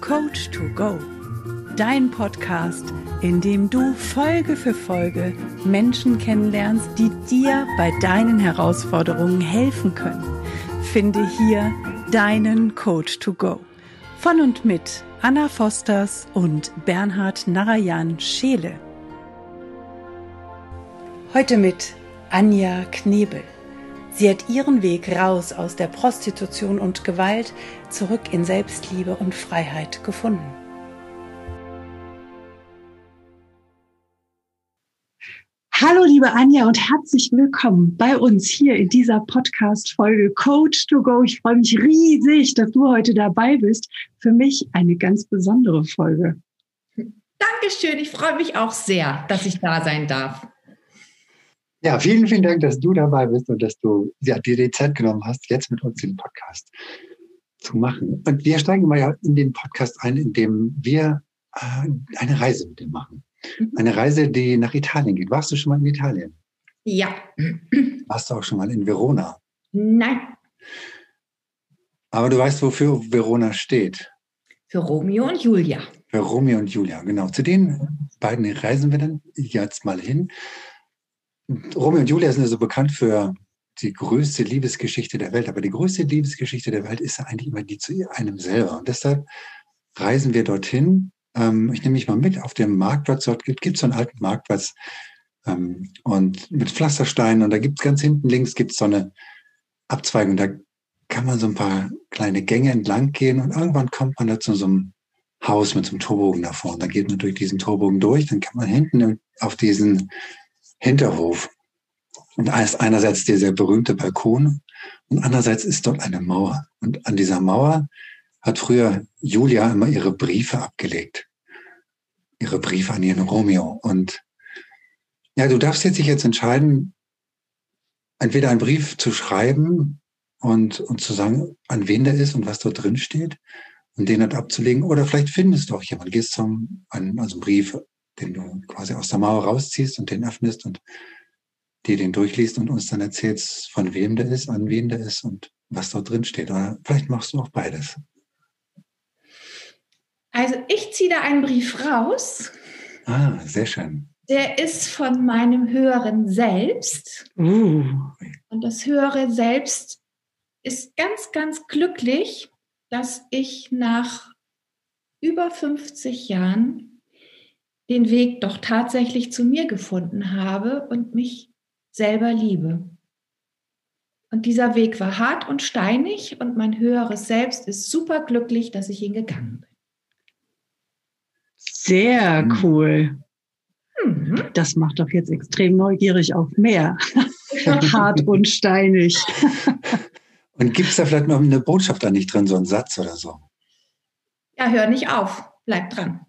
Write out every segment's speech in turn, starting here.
Coach to Go, dein Podcast, in dem du Folge für Folge Menschen kennenlernst, die dir bei deinen Herausforderungen helfen können. Finde hier deinen Coach to Go. Von und mit Anna Fosters und Bernhard Narayan Scheele. Heute mit Anja Knebel. Sie hat ihren Weg raus aus der Prostitution und Gewalt zurück in Selbstliebe und Freiheit gefunden. Hallo liebe Anja und herzlich willkommen bei uns hier in dieser Podcast-Folge Coach to Go. Ich freue mich riesig, dass du heute dabei bist. Für mich eine ganz besondere Folge. Dankeschön, ich freue mich auch sehr, dass ich da sein darf. Ja, vielen, vielen Dank, dass du dabei bist und dass du ja, dir die Zeit genommen hast, jetzt mit uns den Podcast zu machen. Und wir steigen mal ja in den Podcast ein, indem wir äh, eine Reise mit dir machen. Mhm. Eine Reise, die nach Italien geht. Warst du schon mal in Italien? Ja. Warst du auch schon mal in Verona? Nein. Aber du weißt, wofür Verona steht. Für Romeo und Julia. Für Romeo und Julia, genau. Zu den beiden reisen wir dann jetzt mal hin. Romeo und Julia sind ja so bekannt für die größte Liebesgeschichte der Welt, aber die größte Liebesgeschichte der Welt ist ja eigentlich immer die zu einem selber. Und deshalb reisen wir dorthin. Ähm, ich nehme mich mal mit auf dem Marktplatz. Dort gibt es so einen alten Marktplatz ähm, und mit Pflastersteinen. Und da gibt es ganz hinten links gibt's so eine Abzweigung. Da kann man so ein paar kleine Gänge entlang gehen und irgendwann kommt man da zu so einem Haus mit so einem Torbogen davor. Und dann geht man durch diesen Torbogen durch. Dann kann man hinten auf diesen Hinterhof. Und da ist einerseits dieser berühmte Balkon und andererseits ist dort eine Mauer. Und an dieser Mauer hat früher Julia immer ihre Briefe abgelegt. Ihre Briefe an ihren Romeo. Und ja, du darfst jetzt dich jetzt entscheiden, entweder einen Brief zu schreiben und, und zu sagen, an wen der ist und was dort drin steht und den dann abzulegen. Oder vielleicht findest du auch jemanden, gehst zum, an, also einen Brief den du quasi aus der Mauer rausziehst und den öffnest und dir den durchliest und uns dann erzählst, von wem der ist, an wen der ist und was dort drin steht. Oder vielleicht machst du auch beides. Also ich ziehe da einen Brief raus. Ah, sehr schön. Der ist von meinem höheren Selbst. Uh. Und das höhere Selbst ist ganz, ganz glücklich, dass ich nach über 50 Jahren den Weg doch tatsächlich zu mir gefunden habe und mich selber liebe. Und dieser Weg war hart und steinig und mein höheres Selbst ist super glücklich, dass ich ihn gegangen bin. Sehr hm. cool. Mhm. Das macht doch jetzt extrem neugierig auf mehr. hart und steinig. und gibt es da vielleicht noch eine Botschaft da nicht drin, so ein Satz oder so? Ja, hör nicht auf, bleib dran.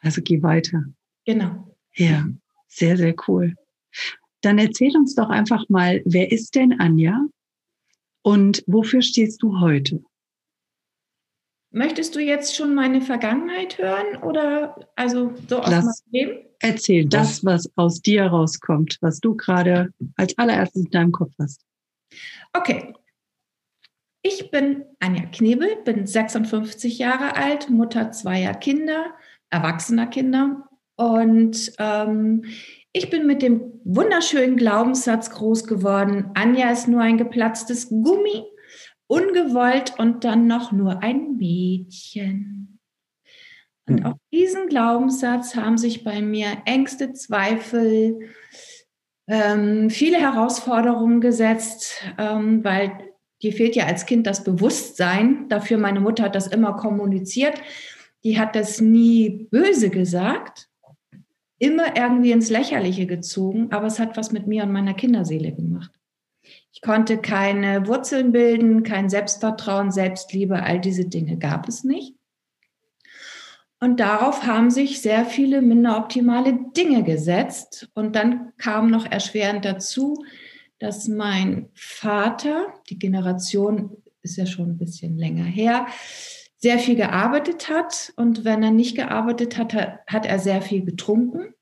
Also geh weiter. Genau. Ja, sehr, sehr cool. Dann erzähl uns doch einfach mal, wer ist denn Anja und wofür stehst du heute? Möchtest du jetzt schon meine Vergangenheit hören oder also so aus Lass, meinem Leben? Erzähl das, was aus dir rauskommt, was du gerade als allererstes in deinem Kopf hast. Okay. Ich bin Anja Knebel, bin 56 Jahre alt, Mutter zweier Kinder, erwachsener Kinder. Und ähm, ich bin mit dem wunderschönen Glaubenssatz groß geworden, Anja ist nur ein geplatztes Gummi, ungewollt und dann noch nur ein Mädchen. Und hm. auf diesen Glaubenssatz haben sich bei mir Ängste, Zweifel, ähm, viele Herausforderungen gesetzt, ähm, weil dir fehlt ja als Kind das Bewusstsein. Dafür meine Mutter hat das immer kommuniziert die hat das nie böse gesagt, immer irgendwie ins Lächerliche gezogen, aber es hat was mit mir und meiner Kinderseele gemacht. Ich konnte keine Wurzeln bilden, kein Selbstvertrauen, Selbstliebe, all diese Dinge gab es nicht. Und darauf haben sich sehr viele minder optimale Dinge gesetzt. Und dann kam noch erschwerend dazu, dass mein Vater, die Generation ist ja schon ein bisschen länger her, sehr viel gearbeitet hat und wenn er nicht gearbeitet hat, hat er sehr viel getrunken.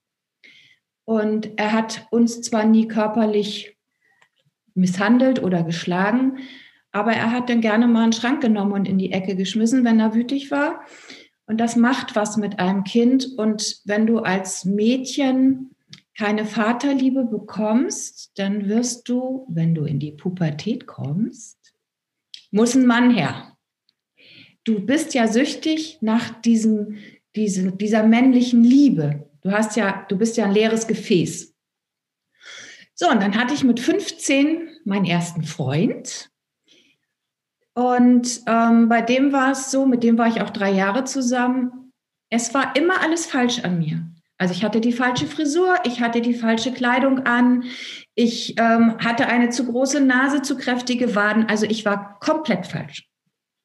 Und er hat uns zwar nie körperlich misshandelt oder geschlagen, aber er hat dann gerne mal einen Schrank genommen und in die Ecke geschmissen, wenn er wütig war. Und das macht was mit einem Kind. Und wenn du als Mädchen keine Vaterliebe bekommst, dann wirst du, wenn du in die Pubertät kommst, muss ein Mann her. Du bist ja süchtig nach diesem, diese, dieser männlichen Liebe. Du hast ja, du bist ja ein leeres Gefäß. So, und dann hatte ich mit 15 meinen ersten Freund. Und ähm, bei dem war es so, mit dem war ich auch drei Jahre zusammen. Es war immer alles falsch an mir. Also ich hatte die falsche Frisur, ich hatte die falsche Kleidung an, ich ähm, hatte eine zu große Nase, zu kräftige Waden. Also ich war komplett falsch.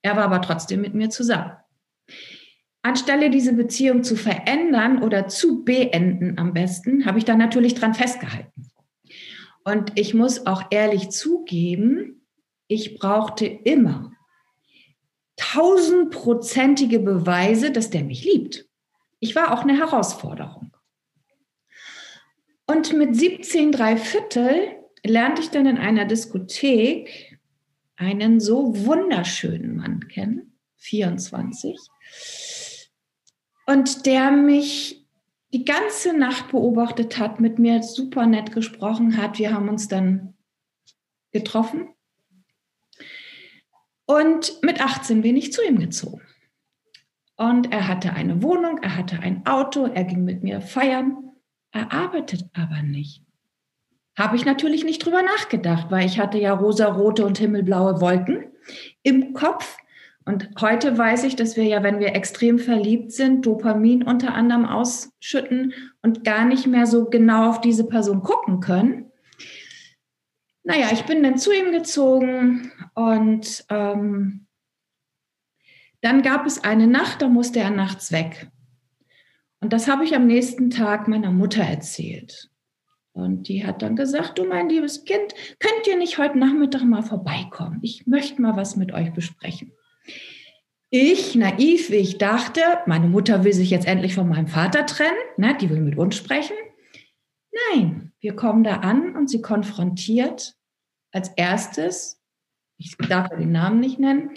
Er war aber trotzdem mit mir zusammen. Anstelle diese Beziehung zu verändern oder zu beenden am besten, habe ich da natürlich dran festgehalten. Und ich muss auch ehrlich zugeben, ich brauchte immer tausendprozentige Beweise, dass der mich liebt. Ich war auch eine Herausforderung. Und mit 17 drei Viertel lernte ich dann in einer Diskothek einen so wunderschönen Mann kennen, 24, und der mich die ganze Nacht beobachtet hat, mit mir super nett gesprochen hat. Wir haben uns dann getroffen. Und mit 18 bin ich zu ihm gezogen. Und er hatte eine Wohnung, er hatte ein Auto, er ging mit mir feiern. Er arbeitet aber nicht. Habe ich natürlich nicht drüber nachgedacht, weil ich hatte ja rosarote und himmelblaue Wolken im Kopf. Und heute weiß ich, dass wir ja, wenn wir extrem verliebt sind, Dopamin unter anderem ausschütten und gar nicht mehr so genau auf diese Person gucken können. Naja, ich bin dann zu ihm gezogen und ähm, dann gab es eine Nacht, da musste er nachts weg. Und das habe ich am nächsten Tag meiner Mutter erzählt. Und die hat dann gesagt, du mein liebes Kind, könnt ihr nicht heute Nachmittag mal vorbeikommen? Ich möchte mal was mit euch besprechen. Ich, naiv wie ich dachte, meine Mutter will sich jetzt endlich von meinem Vater trennen, ne, die will mit uns sprechen. Nein, wir kommen da an und sie konfrontiert als erstes, ich darf den Namen nicht nennen,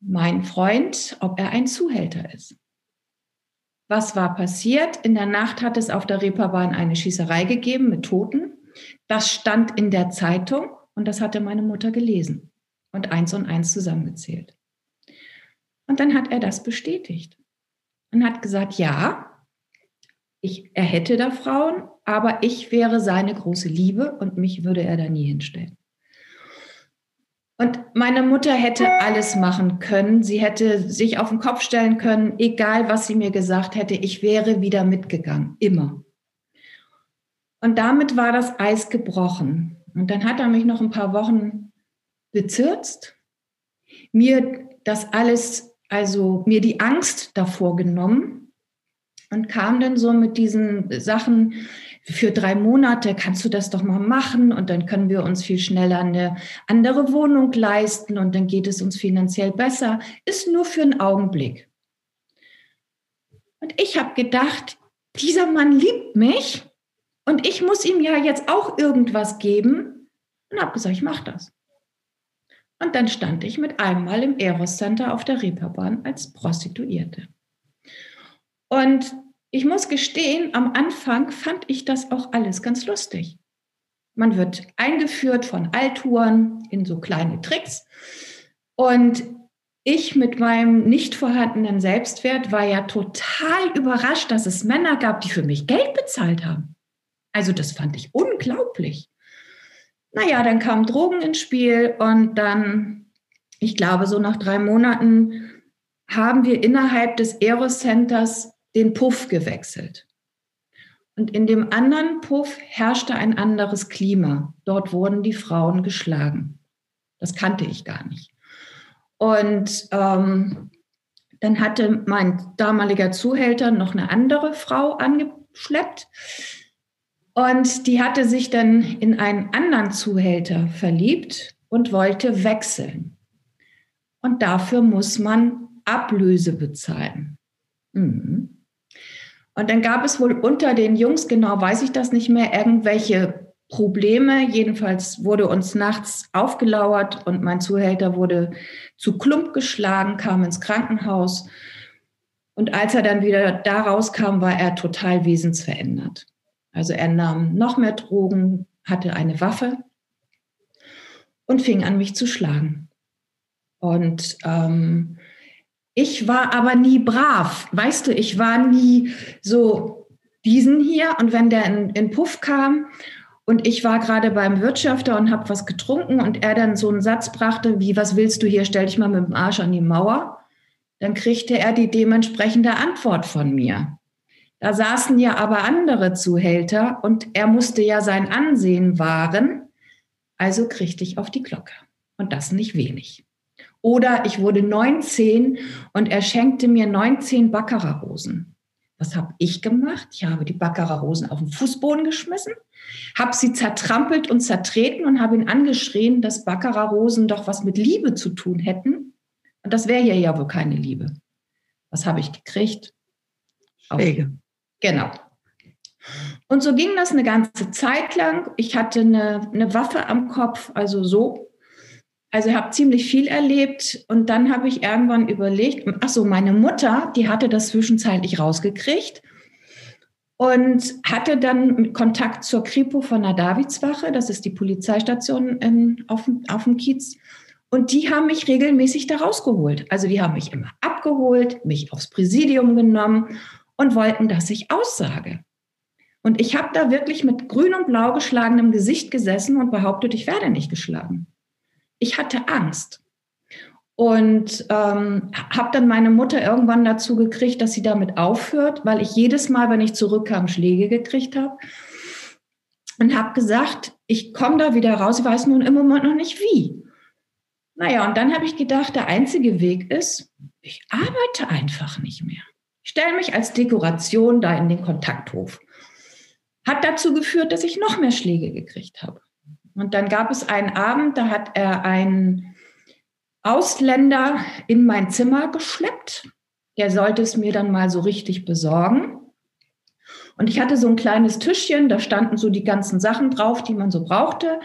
mein Freund, ob er ein Zuhälter ist. Was war passiert? In der Nacht hat es auf der Reeperbahn eine Schießerei gegeben mit Toten. Das stand in der Zeitung und das hatte meine Mutter gelesen und eins und eins zusammengezählt. Und dann hat er das bestätigt und hat gesagt, ja, ich, er hätte da Frauen, aber ich wäre seine große Liebe und mich würde er da nie hinstellen. Und meine Mutter hätte alles machen können. Sie hätte sich auf den Kopf stellen können, egal was sie mir gesagt hätte. Ich wäre wieder mitgegangen, immer. Und damit war das Eis gebrochen. Und dann hat er mich noch ein paar Wochen bezirzt, mir das alles, also mir die Angst davor genommen und kam dann so mit diesen Sachen, für drei Monate kannst du das doch mal machen und dann können wir uns viel schneller eine andere Wohnung leisten und dann geht es uns finanziell besser. Ist nur für einen Augenblick. Und ich habe gedacht, dieser Mann liebt mich und ich muss ihm ja jetzt auch irgendwas geben und habe gesagt, ich mache das. Und dann stand ich mit einmal im Eros Center auf der Reeperbahn als Prostituierte. Und ich muss gestehen, am Anfang fand ich das auch alles ganz lustig. Man wird eingeführt von Alturen in so kleine Tricks. Und ich mit meinem nicht vorhandenen Selbstwert war ja total überrascht, dass es Männer gab, die für mich Geld bezahlt haben. Also das fand ich unglaublich. Naja, dann kamen Drogen ins Spiel und dann, ich glaube, so nach drei Monaten haben wir innerhalb des Eros Centers den Puff gewechselt. Und in dem anderen Puff herrschte ein anderes Klima. Dort wurden die Frauen geschlagen. Das kannte ich gar nicht. Und ähm, dann hatte mein damaliger Zuhälter noch eine andere Frau angeschleppt. Und die hatte sich dann in einen anderen Zuhälter verliebt und wollte wechseln. Und dafür muss man Ablöse bezahlen. Mhm. Und dann gab es wohl unter den Jungs, genau weiß ich das nicht mehr, irgendwelche Probleme. Jedenfalls wurde uns nachts aufgelauert und mein Zuhälter wurde zu Klump geschlagen, kam ins Krankenhaus. Und als er dann wieder da rauskam, war er total wesensverändert. Also er nahm noch mehr Drogen, hatte eine Waffe und fing an, mich zu schlagen. Und ähm, ich war aber nie brav. Weißt du, ich war nie so diesen hier. Und wenn der in, in Puff kam und ich war gerade beim Wirtschafter und habe was getrunken und er dann so einen Satz brachte, wie, was willst du hier, stell dich mal mit dem Arsch an die Mauer, dann kriegte er die dementsprechende Antwort von mir. Da saßen ja aber andere Zuhälter und er musste ja sein Ansehen wahren. Also kriegte ich auf die Glocke. Und das nicht wenig. Oder ich wurde 19 und er schenkte mir 19 Baccarat-Rosen. Was habe ich gemacht? Ich habe die Baccarat-Rosen auf den Fußboden geschmissen, habe sie zertrampelt und zertreten und habe ihn angeschrien, dass Baccarat-Rosen doch was mit Liebe zu tun hätten. Und das wäre hier ja wohl keine Liebe. Was habe ich gekriegt? Schläge. Genau. Und so ging das eine ganze Zeit lang. Ich hatte eine, eine Waffe am Kopf, also so. Also habe ziemlich viel erlebt und dann habe ich irgendwann überlegt, ach so, meine Mutter, die hatte das zwischenzeitlich rausgekriegt und hatte dann Kontakt zur Kripo von der Davidswache, das ist die Polizeistation in, auf, auf dem Kiez. Und die haben mich regelmäßig da rausgeholt. Also die haben mich immer abgeholt, mich aufs Präsidium genommen und wollten, dass ich aussage. Und ich habe da wirklich mit grün und blau geschlagenem Gesicht gesessen und behauptet, ich werde nicht geschlagen. Ich hatte Angst. Und ähm, habe dann meine Mutter irgendwann dazu gekriegt, dass sie damit aufhört, weil ich jedes Mal, wenn ich zurückkam, Schläge gekriegt habe. Und habe gesagt, ich komme da wieder raus, ich weiß nun im Moment noch nicht wie. Naja, und dann habe ich gedacht, der einzige Weg ist, ich arbeite einfach nicht mehr. Ich stelle mich als Dekoration da in den Kontakthof. Hat dazu geführt, dass ich noch mehr Schläge gekriegt habe. Und dann gab es einen Abend, da hat er einen Ausländer in mein Zimmer geschleppt. Der sollte es mir dann mal so richtig besorgen. Und ich hatte so ein kleines Tischchen, da standen so die ganzen Sachen drauf, die man so brauchte.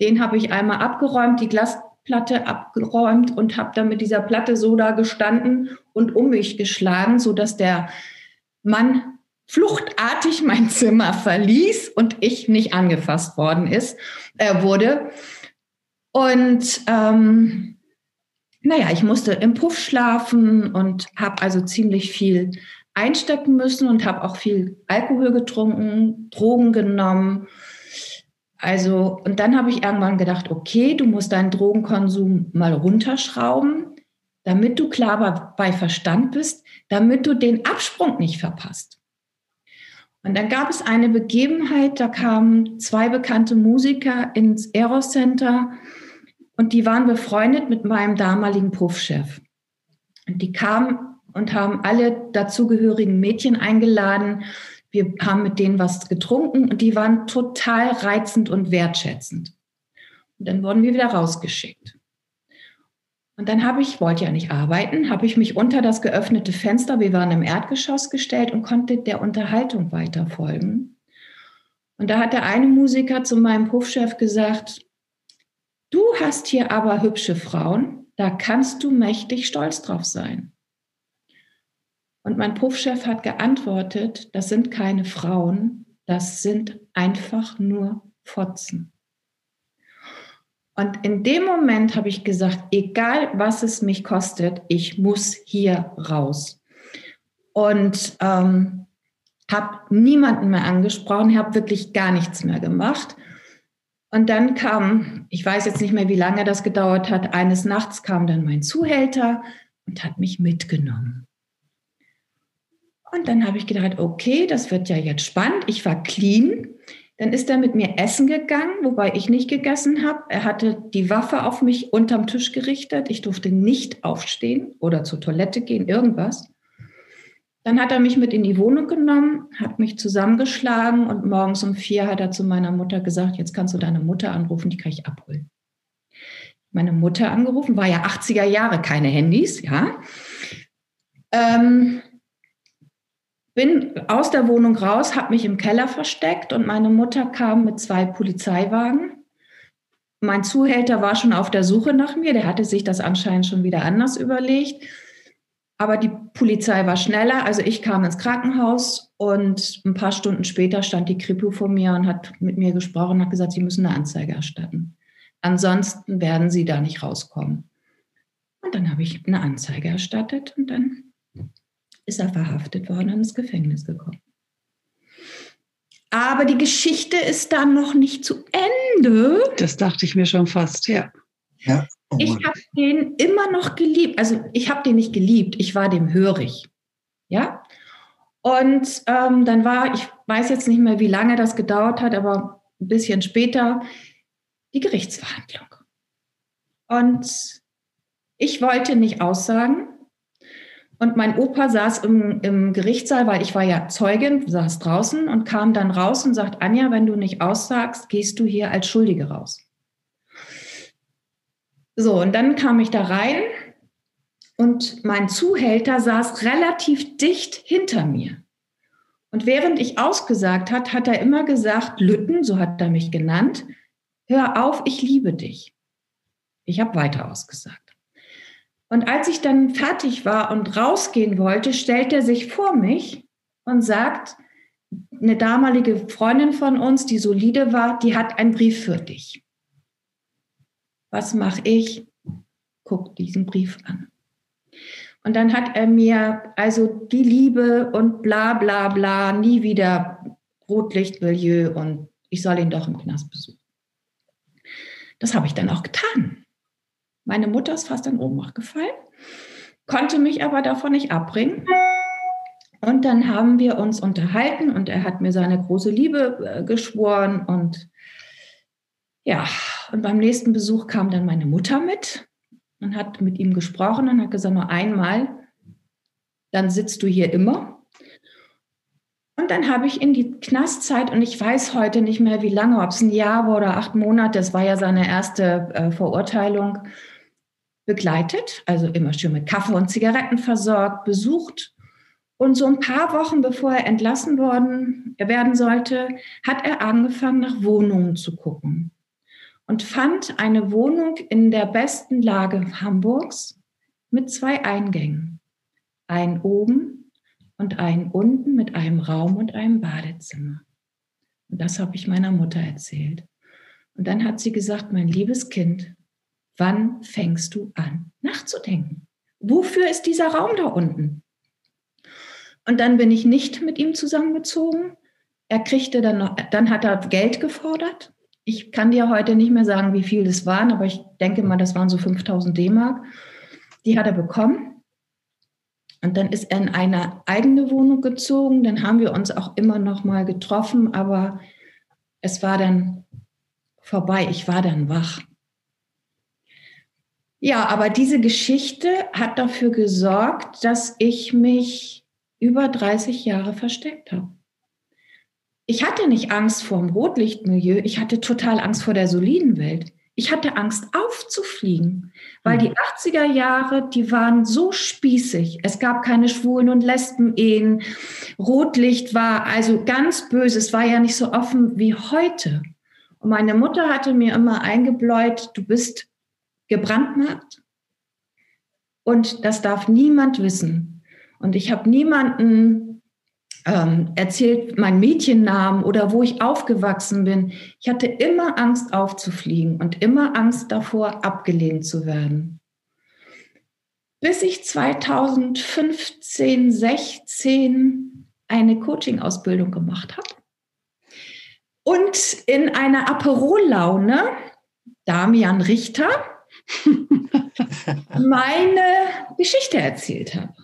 Den habe ich einmal abgeräumt, die Glas Platte abgeräumt und habe dann mit dieser Platte so da gestanden und um mich geschlagen, sodass der Mann fluchtartig mein Zimmer verließ und ich nicht angefasst worden ist, äh, wurde. Und ähm, naja, ich musste im Puff schlafen und habe also ziemlich viel einstecken müssen und habe auch viel Alkohol getrunken, Drogen genommen also, und dann habe ich irgendwann gedacht, okay, du musst deinen Drogenkonsum mal runterschrauben, damit du klar bei Verstand bist, damit du den Absprung nicht verpasst. Und dann gab es eine Begebenheit, da kamen zwei bekannte Musiker ins Eros Center und die waren befreundet mit meinem damaligen Puffchef. Und die kamen und haben alle dazugehörigen Mädchen eingeladen, wir haben mit denen was getrunken und die waren total reizend und wertschätzend. Und dann wurden wir wieder rausgeschickt. Und dann habe ich, wollte ja nicht arbeiten, habe ich mich unter das geöffnete Fenster, wir waren im Erdgeschoss gestellt und konnte der Unterhaltung weiter folgen. Und da hat der eine Musiker zu meinem Puffchef gesagt, du hast hier aber hübsche Frauen, da kannst du mächtig stolz drauf sein. Und mein Puffchef hat geantwortet, das sind keine Frauen, das sind einfach nur Fotzen. Und in dem Moment habe ich gesagt, egal was es mich kostet, ich muss hier raus. Und ähm, habe niemanden mehr angesprochen, habe wirklich gar nichts mehr gemacht. Und dann kam, ich weiß jetzt nicht mehr, wie lange das gedauert hat, eines Nachts kam dann mein Zuhälter und hat mich mitgenommen. Und dann habe ich gedacht, okay, das wird ja jetzt spannend. Ich war clean. Dann ist er mit mir essen gegangen, wobei ich nicht gegessen habe. Er hatte die Waffe auf mich unterm Tisch gerichtet. Ich durfte nicht aufstehen oder zur Toilette gehen, irgendwas. Dann hat er mich mit in die Wohnung genommen, hat mich zusammengeschlagen und morgens um vier hat er zu meiner Mutter gesagt, jetzt kannst du deine Mutter anrufen, die kann ich abholen. Meine Mutter angerufen, war ja 80er Jahre, keine Handys, ja. Ähm, bin aus der Wohnung raus, habe mich im Keller versteckt und meine Mutter kam mit zwei Polizeiwagen. Mein Zuhälter war schon auf der Suche nach mir, der hatte sich das anscheinend schon wieder anders überlegt. Aber die Polizei war schneller, also ich kam ins Krankenhaus und ein paar Stunden später stand die Kripo vor mir und hat mit mir gesprochen und hat gesagt, sie müssen eine Anzeige erstatten. Ansonsten werden sie da nicht rauskommen. Und dann habe ich eine Anzeige erstattet und dann ist er verhaftet worden und ins Gefängnis gekommen. Aber die Geschichte ist dann noch nicht zu Ende. Das dachte ich mir schon fast, ja. Ja. Oh ich habe den immer noch geliebt. Also ich habe den nicht geliebt, ich war dem hörig. Ja. Und ähm, dann war, ich weiß jetzt nicht mehr, wie lange das gedauert hat, aber ein bisschen später die Gerichtsverhandlung. Und ich wollte nicht aussagen. Und mein Opa saß im, im Gerichtssaal, weil ich war ja Zeugin, saß draußen und kam dann raus und sagt, Anja, wenn du nicht aussagst, gehst du hier als Schuldige raus. So, und dann kam ich da rein und mein Zuhälter saß relativ dicht hinter mir. Und während ich ausgesagt hat, hat er immer gesagt, Lütten, so hat er mich genannt, hör auf, ich liebe dich. Ich habe weiter ausgesagt. Und als ich dann fertig war und rausgehen wollte, stellt er sich vor mich und sagt, eine damalige Freundin von uns, die solide war, die hat einen Brief für dich. Was mache ich? Guck diesen Brief an. Und dann hat er mir also die Liebe und bla bla bla, nie wieder Rotlichtmilieu und ich soll ihn doch im Knast besuchen. Das habe ich dann auch getan. Meine Mutter ist fast in Ohnmacht gefallen, konnte mich aber davon nicht abbringen. Und dann haben wir uns unterhalten und er hat mir seine große Liebe äh, geschworen. Und ja, und beim nächsten Besuch kam dann meine Mutter mit und hat mit ihm gesprochen und hat gesagt, nur einmal, dann sitzt du hier immer. Und dann habe ich in die Knastzeit, und ich weiß heute nicht mehr, wie lange, ob es ein Jahr war oder acht Monate, das war ja seine erste äh, Verurteilung, begleitet, also immer schön mit Kaffee und Zigaretten versorgt, besucht. Und so ein paar Wochen bevor er entlassen worden werden sollte, hat er angefangen, nach Wohnungen zu gucken und fand eine Wohnung in der besten Lage Hamburgs mit zwei Eingängen. Ein oben und einen unten mit einem Raum und einem Badezimmer. Und das habe ich meiner Mutter erzählt. Und dann hat sie gesagt, mein liebes Kind, Wann fängst du an nachzudenken? Wofür ist dieser Raum da unten? Und dann bin ich nicht mit ihm zusammengezogen. Er kriegte dann noch, dann hat er Geld gefordert. Ich kann dir heute nicht mehr sagen, wie viel das waren, aber ich denke mal, das waren so 5000 D-Mark. Die hat er bekommen. Und dann ist er in eine eigene Wohnung gezogen. Dann haben wir uns auch immer noch mal getroffen, aber es war dann vorbei. Ich war dann wach. Ja, aber diese Geschichte hat dafür gesorgt, dass ich mich über 30 Jahre versteckt habe. Ich hatte nicht Angst vor dem Rotlichtmilieu, ich hatte total Angst vor der soliden Welt. Ich hatte Angst aufzufliegen, weil mhm. die 80er Jahre, die waren so spießig. Es gab keine Schwulen- und Lesben-Ehen. Rotlicht war also ganz böse. Es war ja nicht so offen wie heute. Und meine Mutter hatte mir immer eingebläut, du bist gebrandmarkt. Und das darf niemand wissen. Und ich habe niemanden ähm, erzählt, meinen Mädchennamen oder wo ich aufgewachsen bin. Ich hatte immer Angst aufzufliegen und immer Angst davor, abgelehnt zu werden. Bis ich 2015, 16 eine Coaching-Ausbildung gemacht habe und in einer Aperol-Laune Damian Richter, meine Geschichte erzählt habe.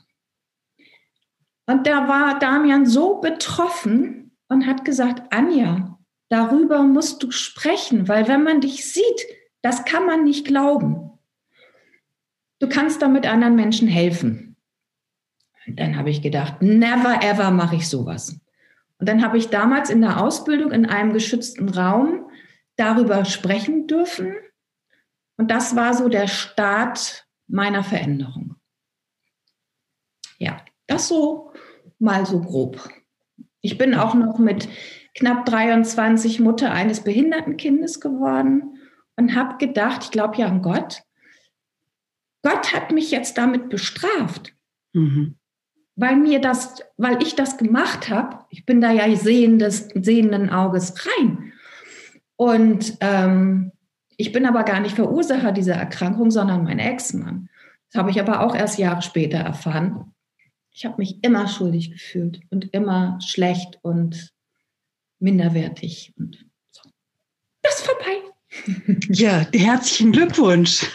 Und da war Damian so betroffen und hat gesagt, Anja, darüber musst du sprechen, weil wenn man dich sieht, das kann man nicht glauben. Du kannst damit anderen Menschen helfen. Und dann habe ich gedacht, never ever mache ich sowas. Und dann habe ich damals in der Ausbildung in einem geschützten Raum darüber sprechen dürfen und das war so der Start meiner Veränderung. Ja, das so mal so grob. Ich bin auch noch mit knapp 23 Mutter eines behinderten Kindes geworden und habe gedacht, ich glaube ja an Gott. Gott hat mich jetzt damit bestraft, mhm. weil mir das, weil ich das gemacht habe. Ich bin da ja sehendes, sehenden Auges rein. Und ähm, ich bin aber gar nicht Verursacher dieser Erkrankung, sondern mein Ex-Mann. Das habe ich aber auch erst Jahre später erfahren. Ich habe mich immer schuldig gefühlt und immer schlecht und minderwertig. Und so. Das ist vorbei. Ja, herzlichen Glückwunsch.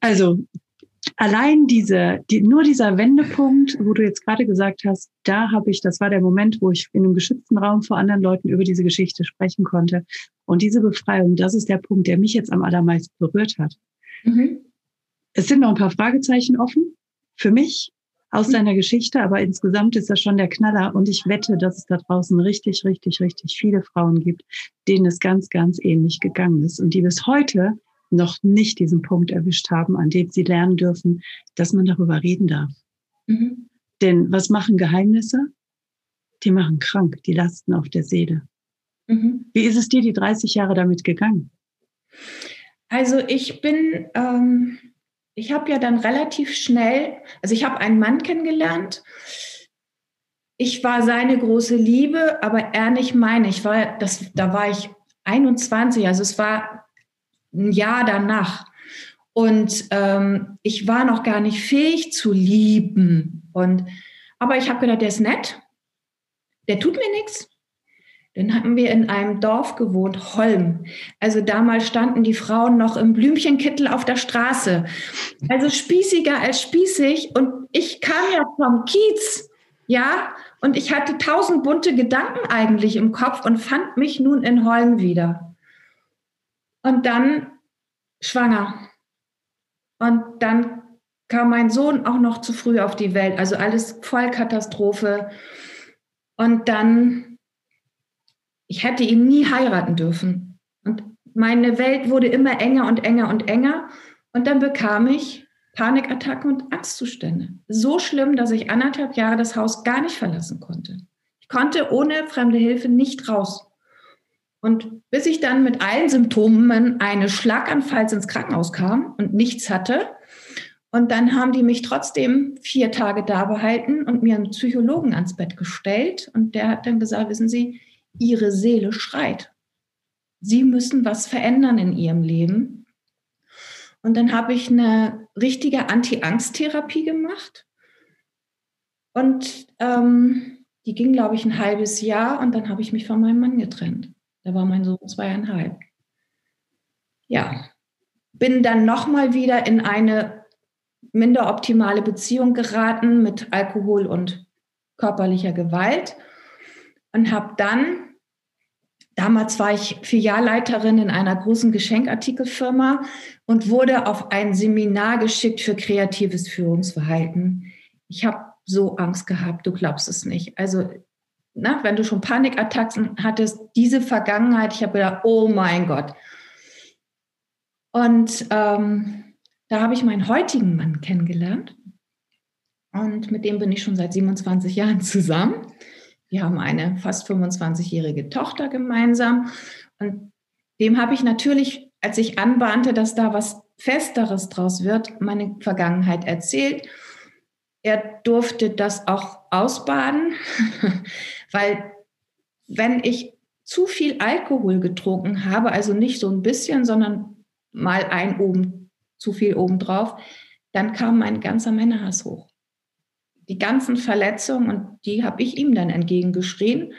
also allein diese, die, nur dieser Wendepunkt, wo du jetzt gerade gesagt hast, da habe ich, das war der Moment, wo ich in einem geschützten Raum vor anderen Leuten über diese Geschichte sprechen konnte. Und diese Befreiung, das ist der Punkt, der mich jetzt am allermeisten berührt hat. Mhm. Es sind noch ein paar Fragezeichen offen für mich aus mhm. deiner Geschichte, aber insgesamt ist das schon der Knaller. Und ich wette, dass es da draußen richtig, richtig, richtig viele Frauen gibt, denen es ganz, ganz ähnlich gegangen ist und die bis heute noch nicht diesen Punkt erwischt haben, an dem sie lernen dürfen, dass man darüber reden darf. Mhm. Denn was machen Geheimnisse? Die machen krank, die lasten auf der Seele. Mhm. Wie ist es dir die 30 Jahre damit gegangen? Also ich bin, ähm, ich habe ja dann relativ schnell, also ich habe einen Mann kennengelernt. Ich war seine große Liebe, aber er nicht meine. Ich war, das, da war ich 21, also es war ein Jahr danach. Und ähm, ich war noch gar nicht fähig zu lieben. Und, aber ich habe gedacht, der ist nett, der tut mir nichts. Dann hatten wir in einem Dorf gewohnt, Holm. Also damals standen die Frauen noch im Blümchenkittel auf der Straße. Also spießiger als spießig. Und ich kam ja vom Kiez, ja, und ich hatte tausend bunte Gedanken eigentlich im Kopf und fand mich nun in Holm wieder. Und dann schwanger. Und dann kam mein Sohn auch noch zu früh auf die Welt. Also alles Vollkatastrophe. Und dann, ich hätte ihn nie heiraten dürfen. Und meine Welt wurde immer enger und enger und enger. Und dann bekam ich Panikattacken und Angstzustände. So schlimm, dass ich anderthalb Jahre das Haus gar nicht verlassen konnte. Ich konnte ohne fremde Hilfe nicht raus. Und bis ich dann mit allen Symptomen eines Schlaganfalls ins Krankenhaus kam und nichts hatte, und dann haben die mich trotzdem vier Tage da behalten und mir einen Psychologen ans Bett gestellt. Und der hat dann gesagt, wissen Sie, Ihre Seele schreit. Sie müssen was verändern in Ihrem Leben. Und dann habe ich eine richtige Anti-Angst-Therapie gemacht. Und ähm, die ging, glaube ich, ein halbes Jahr. Und dann habe ich mich von meinem Mann getrennt. Da war mein Sohn zweieinhalb. Ja, bin dann nochmal wieder in eine minder optimale Beziehung geraten mit Alkohol und körperlicher Gewalt und habe dann, damals war ich Filialleiterin in einer großen Geschenkartikelfirma und wurde auf ein Seminar geschickt für kreatives Führungsverhalten. Ich habe so Angst gehabt, du glaubst es nicht. Also na, wenn du schon Panikattacken hattest, diese Vergangenheit, ich habe gedacht, oh mein Gott. Und ähm, da habe ich meinen heutigen Mann kennengelernt. Und mit dem bin ich schon seit 27 Jahren zusammen. Wir haben eine fast 25-jährige Tochter gemeinsam. Und dem habe ich natürlich, als ich anbahnte, dass da was Festeres draus wird, meine Vergangenheit erzählt. Er durfte das auch ausbaden. Weil wenn ich zu viel Alkohol getrunken habe, also nicht so ein bisschen, sondern mal ein oben, zu viel obendrauf, dann kam mein ganzer Männerhass hoch. Die ganzen Verletzungen und die habe ich ihm dann entgegengeschrien.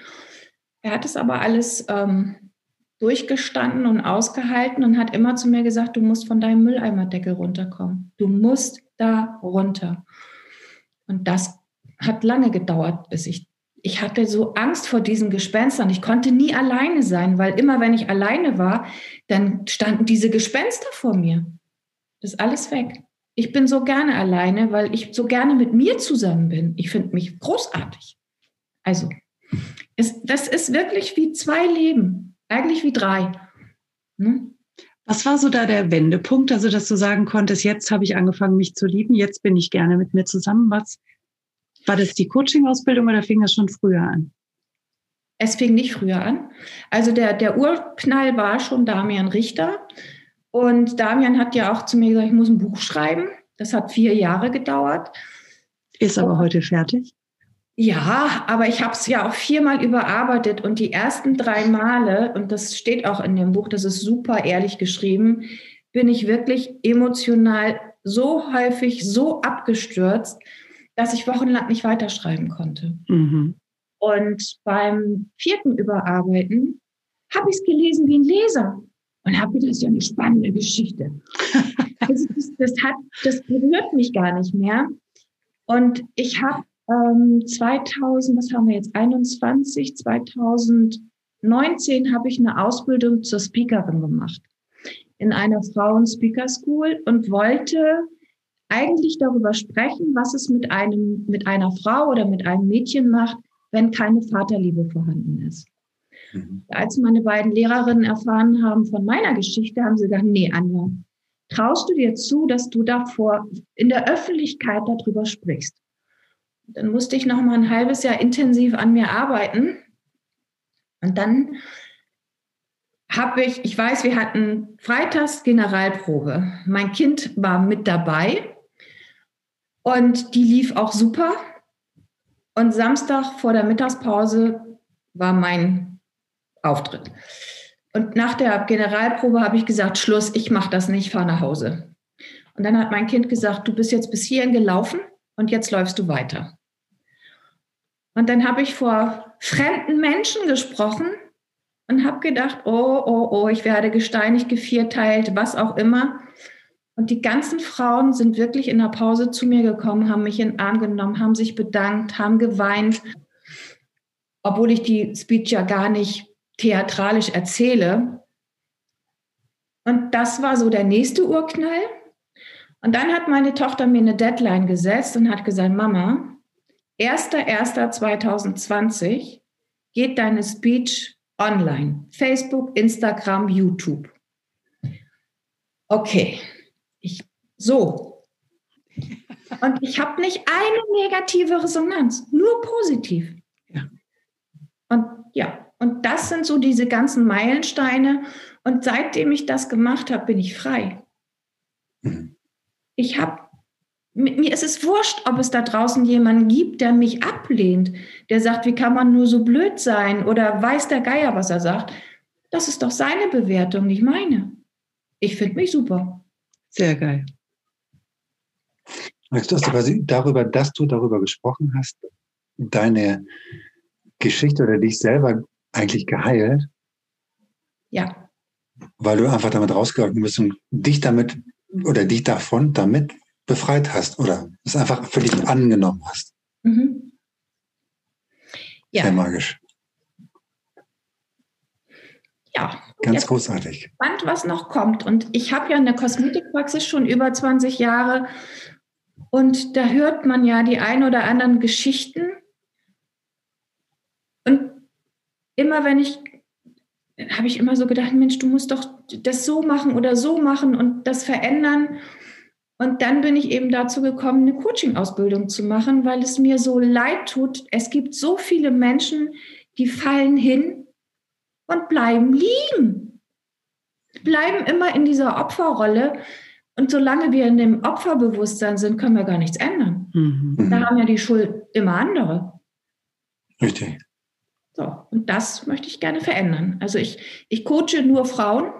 Er hat es aber alles ähm, durchgestanden und ausgehalten und hat immer zu mir gesagt, du musst von deinem Mülleimerdeckel runterkommen. Du musst da runter. Und das hat lange gedauert, bis ich ich hatte so Angst vor diesen Gespenstern. Ich konnte nie alleine sein, weil immer wenn ich alleine war, dann standen diese Gespenster vor mir. Das ist alles weg. Ich bin so gerne alleine, weil ich so gerne mit mir zusammen bin. Ich finde mich großartig. Also, es, das ist wirklich wie zwei Leben, eigentlich wie drei. Hm? Was war so da der Wendepunkt, also dass du sagen konntest, jetzt habe ich angefangen, mich zu lieben, jetzt bin ich gerne mit mir zusammen. Was war das die Coaching-Ausbildung oder fing das schon früher an? Es fing nicht früher an. Also der, der Urknall war schon Damian Richter. Und Damian hat ja auch zu mir gesagt, ich muss ein Buch schreiben. Das hat vier Jahre gedauert. Ist aber und, heute fertig? Ja, aber ich habe es ja auch viermal überarbeitet und die ersten drei Male, und das steht auch in dem Buch, das ist super ehrlich geschrieben, bin ich wirklich emotional so häufig, so abgestürzt, dass ich wochenlang nicht weiterschreiben konnte. Mhm. Und beim vierten Überarbeiten habe ich es gelesen wie ein Leser und habe gedacht, das ist ja eine spannende Geschichte. also das, das, hat, das berührt mich gar nicht mehr. Und ich habe ähm, 2000, was haben wir jetzt, 21, 2019 habe ich eine Ausbildung zur Speakerin gemacht in einer Frauen-Speaker School und wollte eigentlich darüber sprechen, was es mit einem, mit einer Frau oder mit einem Mädchen macht, wenn keine Vaterliebe vorhanden ist. Mhm. Als meine beiden Lehrerinnen erfahren haben von meiner Geschichte, haben sie gesagt, nee, Anja, traust du dir zu, dass du davor in der Öffentlichkeit darüber sprichst? Dann musste ich noch mal ein halbes Jahr intensiv an mir arbeiten. Und dann habe ich, ich weiß, wir hatten Freitags Generalprobe. Mein Kind war mit dabei und die lief auch super. Und Samstag vor der Mittagspause war mein Auftritt. Und nach der Generalprobe habe ich gesagt, Schluss, ich mache das nicht, fahre nach Hause. Und dann hat mein Kind gesagt, du bist jetzt bis hierhin gelaufen und jetzt läufst du weiter. Und dann habe ich vor fremden Menschen gesprochen und habe gedacht, oh, oh, oh, ich werde gesteinigt, gevierteilt, was auch immer. Und die ganzen Frauen sind wirklich in der Pause zu mir gekommen, haben mich in den Arm genommen, haben sich bedankt, haben geweint, obwohl ich die Speech ja gar nicht theatralisch erzähle. Und das war so der nächste Urknall. Und dann hat meine Tochter mir eine Deadline gesetzt und hat gesagt, Mama, 1.1.2020 geht deine Speech online. Facebook, Instagram, YouTube. Okay, so. Und ich habe nicht eine negative Resonanz, nur positiv. Ja. Und ja, und das sind so diese ganzen Meilensteine. Und seitdem ich das gemacht habe, bin ich frei. Mhm. Ich habe, mir ist es wurscht, ob es da draußen jemanden gibt, der mich ablehnt, der sagt, wie kann man nur so blöd sein oder weiß der Geier, was er sagt. Das ist doch seine Bewertung, nicht meine. Ich finde mich super. Sehr geil. Magst du hast quasi darüber, dass du darüber gesprochen hast, deine Geschichte oder dich selber eigentlich geheilt? Ja. Weil du einfach damit rausgegangen bist und dich damit oder dich davon damit befreit hast oder es einfach für dich angenommen hast. Mhm. Ja. Sehr magisch. Ja. Ganz großartig. Spannend, was noch kommt. Und ich habe ja eine Kosmetikpraxis schon über 20 Jahre. Und da hört man ja die ein oder anderen Geschichten. Und immer wenn ich, habe ich immer so gedacht, Mensch, du musst doch das so machen oder so machen und das verändern. Und dann bin ich eben dazu gekommen, eine Coaching-Ausbildung zu machen, weil es mir so leid tut. Es gibt so viele Menschen, die fallen hin und bleiben liegen. Bleiben immer in dieser Opferrolle. Und solange wir in dem Opferbewusstsein sind, können wir gar nichts ändern. Mhm. Da haben ja die Schuld immer andere. Richtig. So, und das möchte ich gerne verändern. Also ich, ich coache nur Frauen.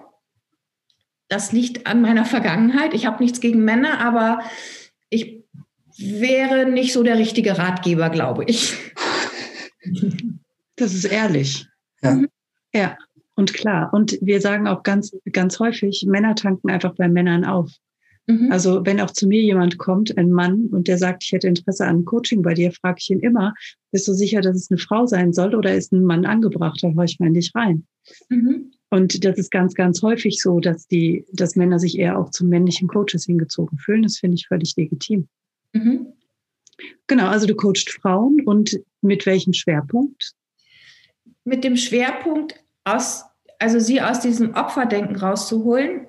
Das liegt an meiner Vergangenheit. Ich habe nichts gegen Männer, aber ich wäre nicht so der richtige Ratgeber, glaube ich. Das ist ehrlich. Ja. Mhm. Ja, und klar. Und wir sagen auch ganz, ganz häufig, Männer tanken einfach bei Männern auf. Mhm. Also wenn auch zu mir jemand kommt, ein Mann, und der sagt, ich hätte Interesse an Coaching bei dir, frage ich ihn immer, bist du sicher, dass es eine Frau sein soll oder ist ein Mann angebracht? Da höre ich mal in dich rein. Mhm. Und das ist ganz, ganz häufig so, dass die, dass Männer sich eher auch zu männlichen Coaches hingezogen fühlen. Das finde ich völlig legitim. Mhm. Genau, also du coachst Frauen und mit welchem Schwerpunkt? Mit dem Schwerpunkt aus, also sie aus diesem Opferdenken rauszuholen,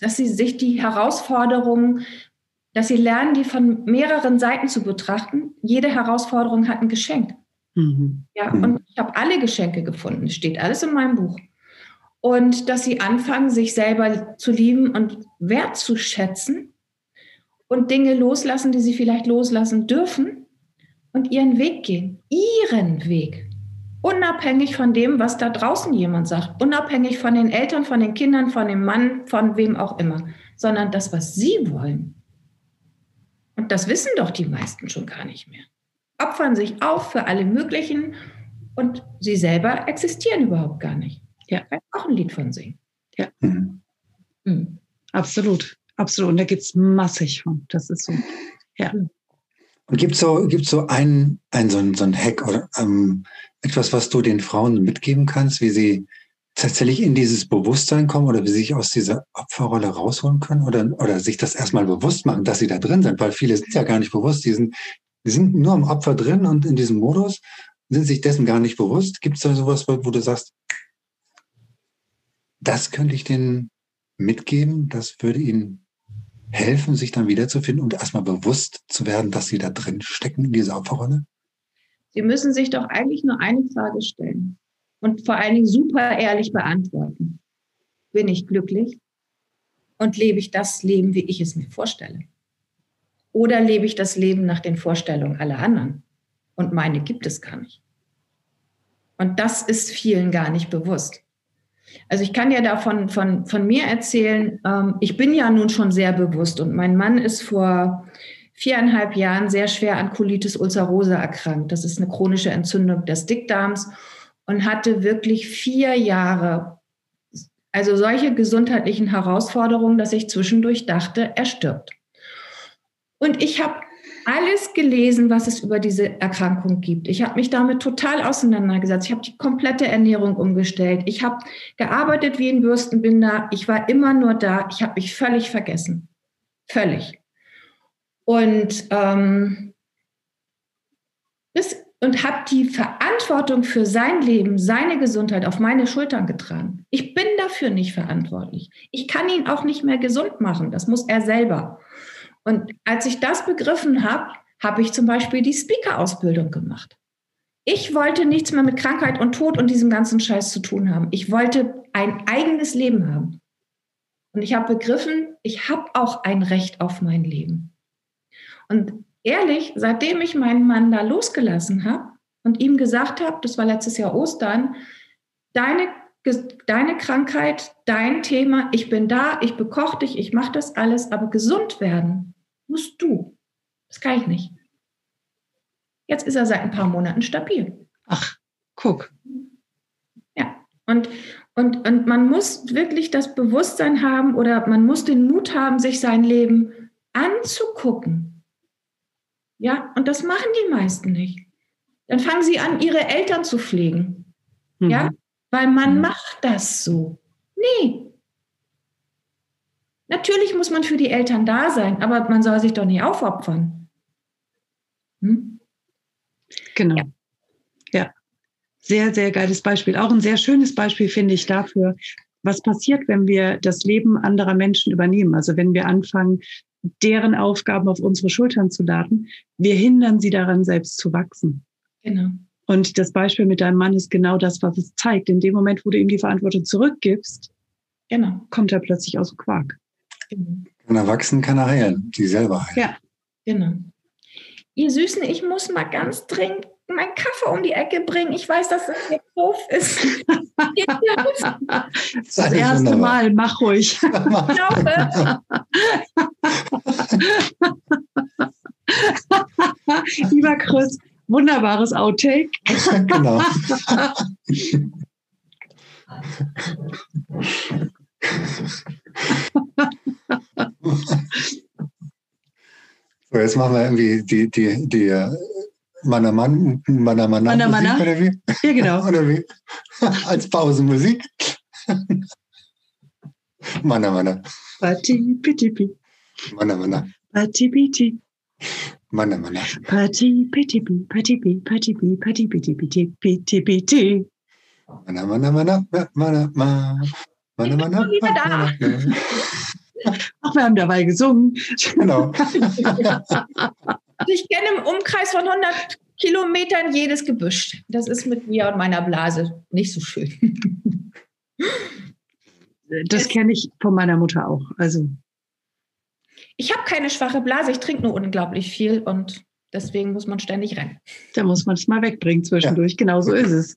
dass sie sich die Herausforderungen, dass sie lernen, die von mehreren Seiten zu betrachten. Jede Herausforderung hat ein Geschenk. Mhm. Ja, mhm. und ich habe alle Geschenke gefunden. Steht alles in meinem Buch. Und dass sie anfangen, sich selber zu lieben und wertzuschätzen und Dinge loslassen, die sie vielleicht loslassen dürfen und ihren Weg gehen. Ihren Weg. Unabhängig von dem, was da draußen jemand sagt. Unabhängig von den Eltern, von den Kindern, von dem Mann, von wem auch immer. Sondern das, was sie wollen. Und das wissen doch die meisten schon gar nicht mehr opfern sich auf für alle möglichen und sie selber existieren überhaupt gar nicht. Ja. Auch ein Lied von singen. Ja. Mhm. Mhm. Absolut. Absolut. Und da gibt es massig von. Das ist so. Ja. Und gibt es so, gibt's so einen, einen so, ein, so ein Hack oder ähm, etwas, was du den Frauen mitgeben kannst, wie sie tatsächlich in dieses Bewusstsein kommen oder wie sie sich aus dieser Opferrolle rausholen können oder, oder sich das erstmal bewusst machen, dass sie da drin sind, weil viele sind ja gar nicht bewusst, die sind die sind nur am Opfer drin und in diesem Modus, sind sich dessen gar nicht bewusst. Gibt es da sowas, wo du sagst, das könnte ich denen mitgeben, das würde ihnen helfen, sich dann wiederzufinden und erstmal bewusst zu werden, dass sie da drin stecken in dieser Opferrolle? Sie müssen sich doch eigentlich nur eine Frage stellen und vor allen Dingen super ehrlich beantworten. Bin ich glücklich? Und lebe ich das Leben, wie ich es mir vorstelle? Oder lebe ich das Leben nach den Vorstellungen aller anderen? Und meine gibt es gar nicht. Und das ist vielen gar nicht bewusst. Also ich kann ja davon von, von mir erzählen, ähm, ich bin ja nun schon sehr bewusst und mein Mann ist vor viereinhalb Jahren sehr schwer an Colitis ulcerosa erkrankt. Das ist eine chronische Entzündung des Dickdarms und hatte wirklich vier Jahre, also solche gesundheitlichen Herausforderungen, dass ich zwischendurch dachte, er stirbt. Und ich habe alles gelesen, was es über diese Erkrankung gibt. Ich habe mich damit total auseinandergesetzt. Ich habe die komplette Ernährung umgestellt. Ich habe gearbeitet wie ein Bürstenbinder. Ich war immer nur da. Ich habe mich völlig vergessen. Völlig. Und, ähm, das, und habe die Verantwortung für sein Leben, seine Gesundheit auf meine Schultern getragen. Ich bin dafür nicht verantwortlich. Ich kann ihn auch nicht mehr gesund machen. Das muss er selber. Und als ich das begriffen habe, habe ich zum Beispiel die Speaker-Ausbildung gemacht. Ich wollte nichts mehr mit Krankheit und Tod und diesem ganzen Scheiß zu tun haben. Ich wollte ein eigenes Leben haben. Und ich habe begriffen, ich habe auch ein Recht auf mein Leben. Und ehrlich, seitdem ich meinen Mann da losgelassen habe und ihm gesagt habe, das war letztes Jahr Ostern, deine deine Krankheit, dein Thema, ich bin da, ich bekoche dich, ich mache das alles, aber gesund werden musst du. Das kann ich nicht. Jetzt ist er seit ein paar Monaten stabil. Ach, guck. Ja, und, und, und man muss wirklich das Bewusstsein haben oder man muss den Mut haben, sich sein Leben anzugucken. Ja, und das machen die meisten nicht. Dann fangen sie an, ihre Eltern zu pflegen. Mhm. Ja, weil man mhm. macht das so. Nee. Natürlich muss man für die Eltern da sein, aber man soll sich doch nicht aufopfern. Hm? Genau. Ja. ja. Sehr, sehr geiles Beispiel. Auch ein sehr schönes Beispiel finde ich dafür, was passiert, wenn wir das Leben anderer Menschen übernehmen. Also wenn wir anfangen, deren Aufgaben auf unsere Schultern zu laden, wir hindern sie daran, selbst zu wachsen. Genau. Und das Beispiel mit deinem Mann ist genau das, was es zeigt. In dem Moment, wo du ihm die Verantwortung zurückgibst, genau. kommt er plötzlich aus dem Quark. Genau. Kann er wachsen, kann er heilen, die selber heilen. Ja, genau. Ihr Süßen, ich muss mal ganz dringend meinen Kaffee um die Ecke bringen. Ich weiß, dass das nicht doof ist. das, das erste wunderbar. Mal, mach ruhig. Lieber Chris, Wunderbares Outtake. genau. so, jetzt machen wir irgendwie die, die, die Mana Mana Mana Mana Musik, oder wie? Ja, genau. oder wie? Als Pausenmusik. Mana Mana. Pati piti pi. Mana Mana. Pati piti. Mana Mana. Pati piti pi, pati pi, pati pi, pati piti piti piti piti. Mana Mana Mana Mana Mana. Wanne, wanne, wieder da. Ach, wir haben dabei gesungen. Genau. Ich kenne im Umkreis von 100 Kilometern jedes Gebüsch. Das ist mit mir und meiner Blase nicht so schön. Das kenne ich von meiner Mutter auch. Also Ich habe keine schwache Blase, ich trinke nur unglaublich viel und deswegen muss man ständig rennen. da muss man es mal wegbringen zwischendurch. Genau so ist es.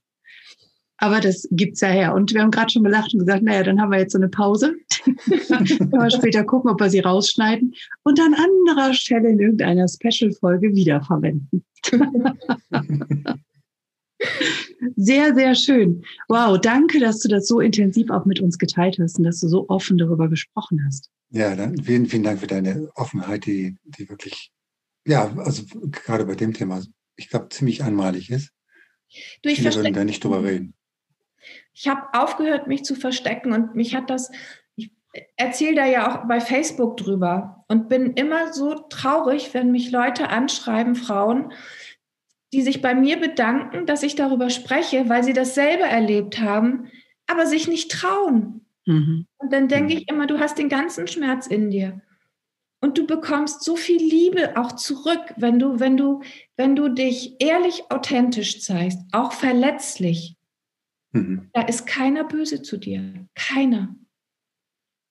Aber das gibt's ja her. Und wir haben gerade schon gelacht und gesagt, naja, dann haben wir jetzt so eine Pause. Können wir später gucken, ob wir sie rausschneiden und an anderer Stelle in irgendeiner Special-Folge wiederverwenden. Sehr, sehr schön. Wow, danke, dass du das so intensiv auch mit uns geteilt hast und dass du so offen darüber gesprochen hast. Ja, dann vielen, vielen Dank für deine Offenheit, die, die wirklich, ja, also gerade bei dem Thema, ich glaube, ziemlich einmalig ist. Du, ich Viele würden da nicht drüber reden. Ich habe aufgehört, mich zu verstecken und mich hat das, ich erzähle da ja auch bei Facebook drüber und bin immer so traurig, wenn mich Leute anschreiben, Frauen, die sich bei mir bedanken, dass ich darüber spreche, weil sie das selber erlebt haben, aber sich nicht trauen. Mhm. Und dann denke ich immer, du hast den ganzen Schmerz in dir. Und du bekommst so viel Liebe auch zurück, wenn du, wenn du, wenn du dich ehrlich authentisch zeigst, auch verletzlich. Mhm. Da ist keiner böse zu dir. Keiner.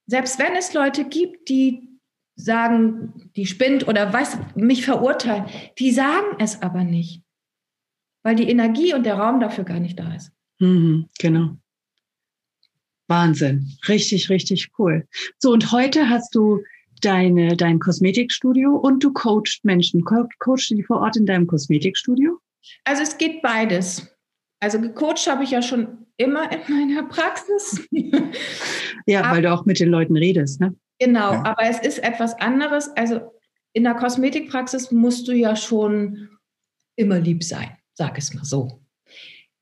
Selbst wenn es Leute gibt, die sagen, die spinnt oder was, mich verurteilen, die sagen es aber nicht. Weil die Energie und der Raum dafür gar nicht da ist. Mhm, genau. Wahnsinn. Richtig, richtig cool. So, und heute hast du deine, dein Kosmetikstudio und du coachst Menschen. Co coachst du die vor Ort in deinem Kosmetikstudio? Also es geht beides. Also gecoacht habe ich ja schon immer in meiner Praxis. Ja, Ab- weil du auch mit den Leuten redest, ne? Genau, Ja. aber es ist etwas anderes. Also in der Kosmetikpraxis musst du ja schon immer lieb sein, sag es mal so.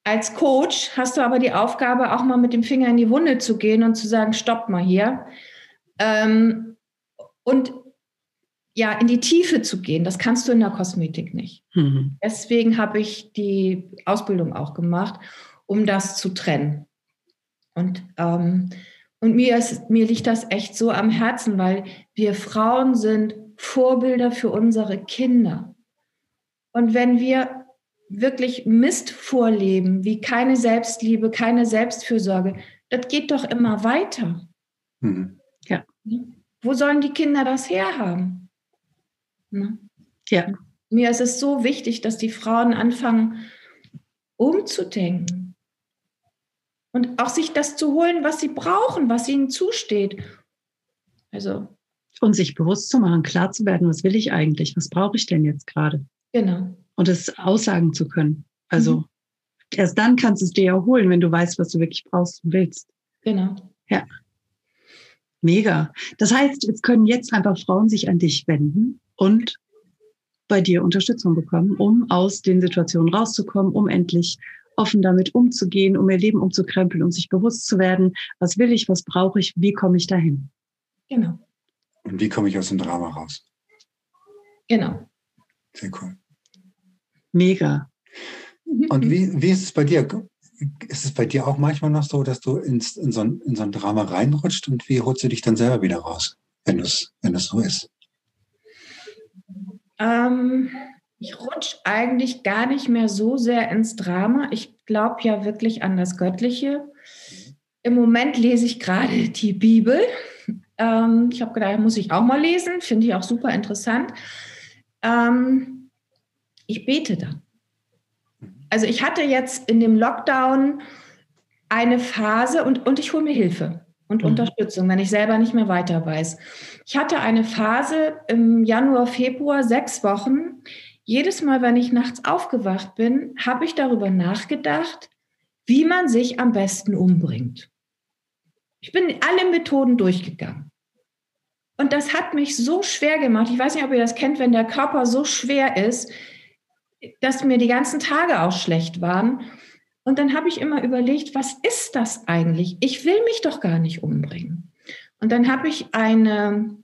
Als Coach hast du aber die Aufgabe, auch mal mit dem Finger in die Wunde zu gehen und zu sagen, stopp mal hier. Ähm, und ja, in die Tiefe zu gehen, das kannst du in der Kosmetik nicht. Mhm. Deswegen habe ich die Ausbildung auch gemacht, um das zu trennen. Und, ähm, und mir, ist, mir liegt das echt so am Herzen, weil wir Frauen sind Vorbilder für unsere Kinder. Und wenn wir wirklich Mist vorleben, wie keine Selbstliebe, keine Selbstfürsorge, das geht doch immer weiter. Mhm. Wo sollen die Kinder das herhaben? Ne? Ja. Mir ist es so wichtig, dass die Frauen anfangen, umzudenken und auch sich das zu holen, was sie brauchen, was ihnen zusteht. Also, Und sich bewusst zu machen, klar zu werden, was will ich eigentlich? Was brauche ich denn jetzt gerade? genau. Und es aussagen zu können. Also Mhm. erst dann kannst du es dir ja holen, wenn du weißt, was du wirklich brauchst und willst. Genau. Mega. Das heißt, jetzt können jetzt einfach Frauen sich an dich wenden und bei dir Unterstützung bekommen, um aus den Situationen rauszukommen, um endlich offen damit umzugehen, um ihr Leben umzukrempeln, um sich bewusst zu werden, was will ich, was brauche ich, wie komme ich dahin. Genau. Und wie komme ich aus dem Drama raus? Genau. Sehr cool. Mega. Und wie, wie ist es bei dir? Ist es bei dir auch manchmal noch so, dass du ins, in, so ein, in so ein Drama reinrutscht und wie holst du dich dann selber wieder raus, wenn es wenn es so ist? Ähm, ich rutsche eigentlich gar nicht mehr so sehr ins Drama. Ich glaube ja wirklich an das Göttliche. Im Moment lese ich gerade die Bibel. Ähm, ich habe gedacht, muss ich auch mal lesen. Finde ich auch super interessant. Ähm, ich bete da. Also ich hatte jetzt in dem Lockdown eine Phase und, und ich hole mir Hilfe und Mhm. Unterstützung, wenn ich selber nicht mehr weiter weiß. Ich hatte eine Phase im Januar, Februar, sechs Wochen. Jedes Mal, wenn ich nachts aufgewacht bin, habe ich darüber nachgedacht, wie man sich am besten umbringt. Ich bin alle Methoden durchgegangen. Und das hat mich so schwer gemacht. Ich weiß nicht, ob ihr das kennt, wenn der Körper so schwer ist, dass mir die ganzen Tage auch schlecht waren. Und dann habe ich immer überlegt, was ist das eigentlich? Ich will mich doch gar nicht umbringen. Und dann habe ich eine,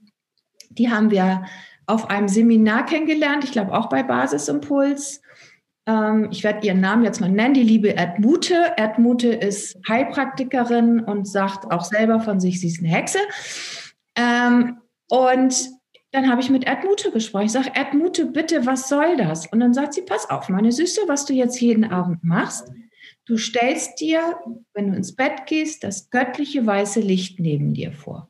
die haben wir auf einem Seminar kennengelernt, ich glaube auch bei Basisimpuls. Ähm, ich werde ihren Namen jetzt mal nennen, die liebe Erdmute. Erdmute ist Heilpraktikerin und sagt auch selber von sich, sie ist eine Hexe. Ähm, und dann habe ich mit Erdmute gesprochen. Ich sage, Erdmute, bitte, was soll das? Und dann sagt sie, pass auf, meine Süße, was du jetzt jeden Abend machst. Du stellst dir, wenn du ins Bett gehst, das göttliche weiße Licht neben dir vor.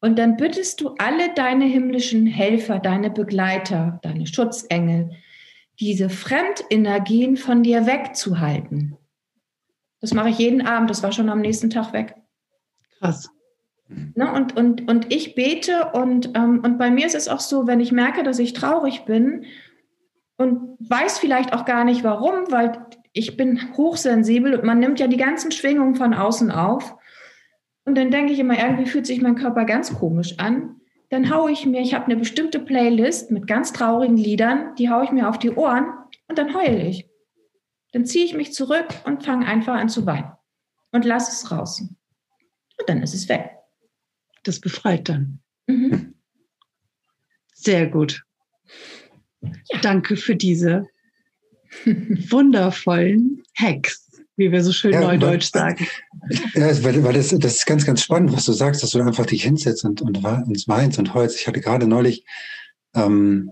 Und dann bittest du alle deine himmlischen Helfer, deine Begleiter, deine Schutzengel, diese Fremdenergien von dir wegzuhalten. Das mache ich jeden Abend, das war schon am nächsten Tag weg. Krass. Ne, und, und, und ich bete und, ähm, und bei mir ist es auch so, wenn ich merke, dass ich traurig bin und weiß vielleicht auch gar nicht warum, weil ich bin hochsensibel und man nimmt ja die ganzen Schwingungen von außen auf. Und dann denke ich immer, irgendwie fühlt sich mein Körper ganz komisch an. Dann haue ich mir, ich habe eine bestimmte Playlist mit ganz traurigen Liedern, die haue ich mir auf die Ohren und dann heule ich. Dann ziehe ich mich zurück und fange einfach an zu weinen und lasse es raus. Und dann ist es weg. Das befreit dann. Mhm. Sehr gut. Ja. Danke für diese wundervollen Hacks wie wir so schön ja, neudeutsch sagen. Ja, weil, weil das, das ist ganz, ganz spannend, was du sagst, dass du einfach dich hinsetzt und, und, und weinst und heulst. Ich hatte gerade neulich ähm,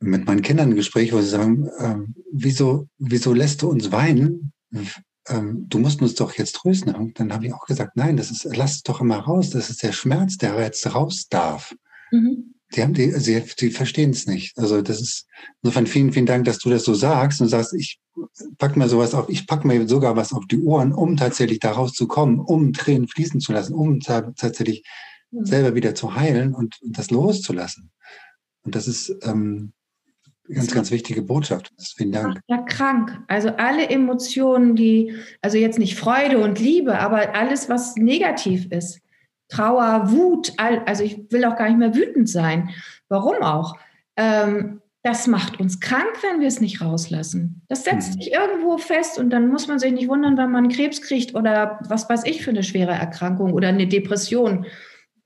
mit meinen Kindern ein Gespräch, wo sie sagen, ähm, wieso, wieso lässt du uns weinen? Ähm, du musst uns doch jetzt trösten. Und dann habe ich auch gesagt, nein, das ist, lass es doch immer raus. Das ist der Schmerz, der jetzt raus darf. Mhm. Die haben die, sie, sie verstehen es nicht. Also das ist insofern vielen, vielen Dank, dass du das so sagst und sagst, ich pack mir sowas auf, ich pack mir sogar was auf die Ohren, um tatsächlich da rauszukommen, um Tränen fließen zu lassen, um tatsächlich mhm. selber wieder zu heilen und, und, das loszulassen. Und das ist ähm, ganz, ganz wichtige Botschaft. Vielen Dank. Ja, krank. Also alle Emotionen, die, also jetzt nicht Freude und Liebe, aber alles, was negativ ist, Trauer, Wut, also ich will auch gar nicht mehr wütend sein. Warum auch? Ähm, das macht uns krank, wenn wir es nicht rauslassen. Das setzt mhm. sich irgendwo fest und dann muss man sich nicht wundern, wenn man Krebs kriegt oder was weiß ich für eine schwere Erkrankung oder eine Depression,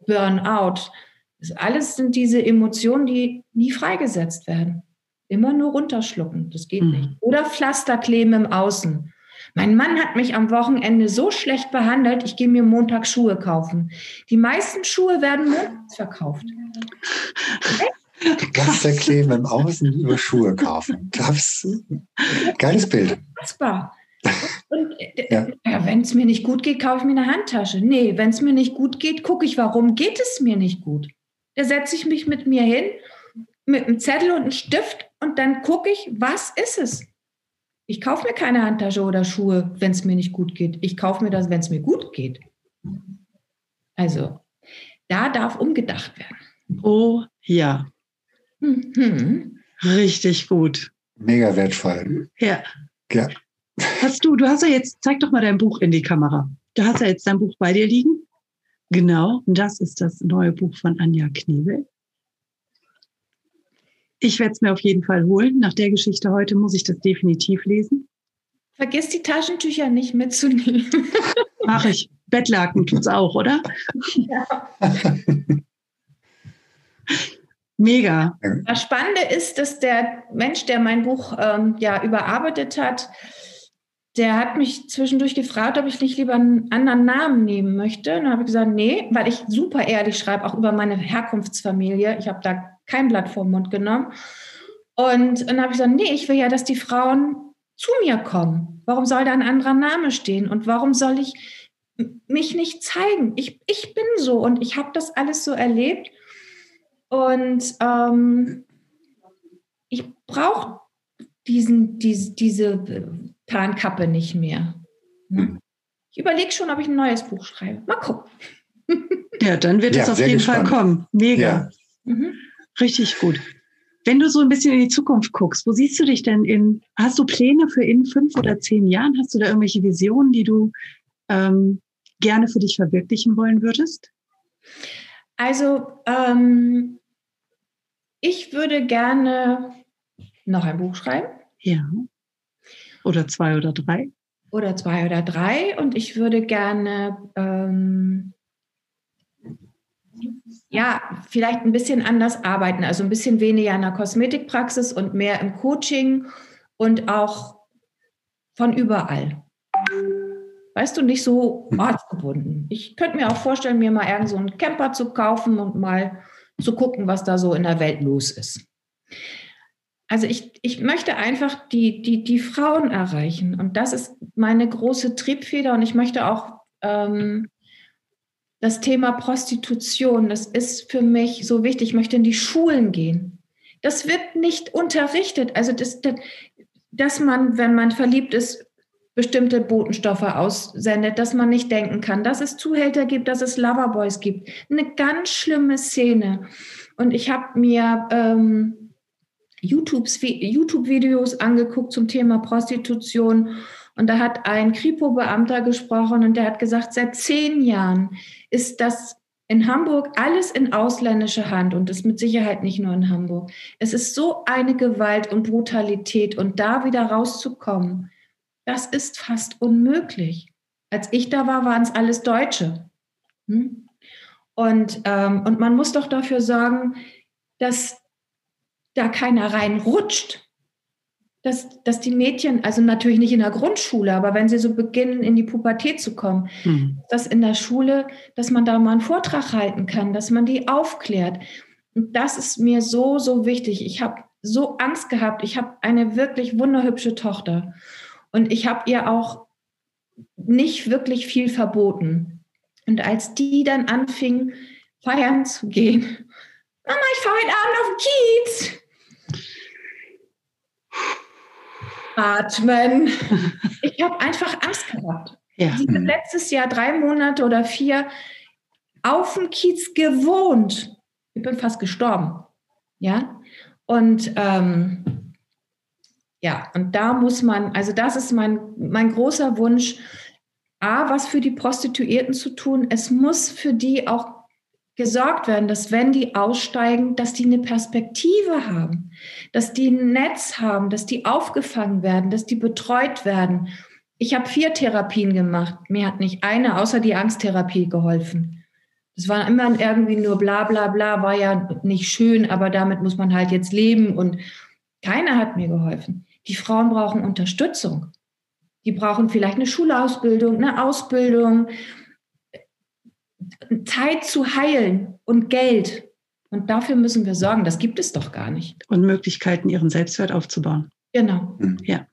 Burnout. Das alles sind diese Emotionen, die nie freigesetzt werden. Immer nur runterschlucken, das geht mhm. nicht. Oder Pflasterkleben im Außen. Mein Mann hat mich am Wochenende so schlecht behandelt, ich gehe mir Montag Schuhe kaufen. Die meisten Schuhe werden montags verkauft. Pflasterkleben im Außen über Schuhe kaufen. Das geiles Bild. Unfassbar. Und äh, ja. ja wenn es mir nicht gut geht, kaufe ich mir eine Handtasche. Nee, wenn es mir nicht gut geht, gucke ich, warum geht es mir nicht gut. Da setze ich mich mit mir hin, mit einem Zettel und einem Stift und dann gucke ich, was ist es? Ich kaufe mir keine Handtasche oder Schuhe, wenn es mir nicht gut geht. Ich kaufe mir das, wenn es mir gut geht. Also, da darf umgedacht werden. Oh ja. Mhm. Richtig gut. Mega wertvoll. Ja. Ja. Hast du, du hast ja jetzt, zeig doch mal dein Buch in die Kamera. Du hast ja jetzt dein Buch bei dir liegen. Genau, und das ist das neue Buch von Anja Knebel. Ich werde es mir auf jeden Fall holen. Nach der Geschichte heute muss ich das definitiv lesen. Vergiss die Taschentücher nicht mitzunehmen. Mach ich. Bettlaken tut's auch, oder? Ja. Mega. Das Spannende ist, dass der Mensch, der mein Buch ähm, ja überarbeitet hat, der hat mich zwischendurch gefragt, ob ich nicht lieber einen anderen Namen nehmen möchte. Und dann habe ich gesagt, nee, weil ich super ehrlich schreibe, auch über meine Herkunftsfamilie. Ich habe da kein Blatt vor den Mund genommen. Und dann habe ich gesagt, nee, ich will ja, dass die Frauen zu mir kommen. Warum soll da ein anderer Name stehen? Und warum soll ich mich nicht zeigen? Ich, ich bin so und ich habe das alles so erlebt. Und ähm, ich brauche diesen, diese, diese Tarnkappe nicht mehr. Ne? Ich überlege schon, ob ich ein neues Buch schreibe. Mal gucken. Ja, dann wird ja, es auf jeden gespannt. Fall kommen. Mega. Ja. Mhm. Richtig gut. Wenn du so ein bisschen in die Zukunft guckst, wo siehst du dich denn in, hast du Pläne für in fünf oder zehn Jahren? Hast du da irgendwelche Visionen, die du ähm, gerne für dich verwirklichen wollen würdest? Also, ähm, ich würde gerne noch ein Buch schreiben. Ja. Oder zwei oder drei. Oder zwei oder drei. Und ich würde gerne ähm, ja, vielleicht ein bisschen anders arbeiten, also ein bisschen weniger in der Kosmetikpraxis und mehr im Coaching und auch von überall. Weißt du, nicht so ortsgebunden. Ich könnte mir auch vorstellen, mir mal irgend so einen Camper zu kaufen und mal zu gucken, was da so in der Welt los ist. Also ich, ich möchte einfach die, die, die Frauen erreichen. Und das ist meine große Triebfeder. Und ich möchte auch ähm, das Thema Prostitution, das ist für mich so wichtig. Ich möchte in die Schulen gehen. Das wird nicht unterrichtet. Also, das, das, dass man, wenn man verliebt ist, bestimmte Botenstoffe aussendet, dass man nicht denken kann, dass es Zuhälter gibt, dass es Loverboys gibt. Eine ganz schlimme Szene. Und ich habe mir ähm, YouTube-Videos angeguckt zum Thema Prostitution. Und da hat ein Kripo-Beamter gesprochen und der hat gesagt, seit zehn Jahren ist das in Hamburg alles in ausländischer Hand und das mit Sicherheit nicht nur in Hamburg. Es ist so eine Gewalt und Brutalität und da wieder rauszukommen, das ist fast unmöglich. Als ich da war, waren es alles Deutsche. Hm? Und, ähm, und man muss doch dafür sorgen, dass da keiner reinrutscht. Dass, dass die Mädchen, also natürlich nicht in der Grundschule, aber wenn sie so beginnen, in die Pubertät zu kommen, mhm. dass in der Schule, dass man da mal einen Vortrag halten kann, dass man die aufklärt. Und das ist mir so, so wichtig. Ich habe so Angst gehabt. Ich habe eine wirklich wunderhübsche Tochter. Und ich habe ihr auch nicht wirklich viel verboten. Und als die dann anfing, feiern zu gehen, Mama, ich fahre heute Abend auf den Kiez. Atmen. Ich habe einfach Angst gehabt. Ja. Ich habe letztes Jahr drei Monate oder vier auf dem Kiez gewohnt. Ich bin fast gestorben. Ja. Und ähm, ja, und da muss man, also das ist mein, mein großer Wunsch, A, was für die Prostituierten zu tun. Es muss für die auch gesorgt werden, dass wenn die aussteigen, dass die eine Perspektive haben, dass die ein Netz haben, dass die aufgefangen werden, dass die betreut werden. Ich habe vier Therapien gemacht. Mir hat nicht eine außer die Angsttherapie geholfen. Das war immer irgendwie nur bla bla bla, war ja nicht schön, aber damit muss man halt jetzt leben und keiner hat mir geholfen. Die Frauen brauchen Unterstützung. Die brauchen vielleicht eine Schulausbildung, eine Ausbildung, Zeit zu heilen und Geld. Und dafür müssen wir sorgen. Das gibt es doch gar nicht. Und Möglichkeiten, ihren Selbstwert aufzubauen. Genau. Mhm. Ja.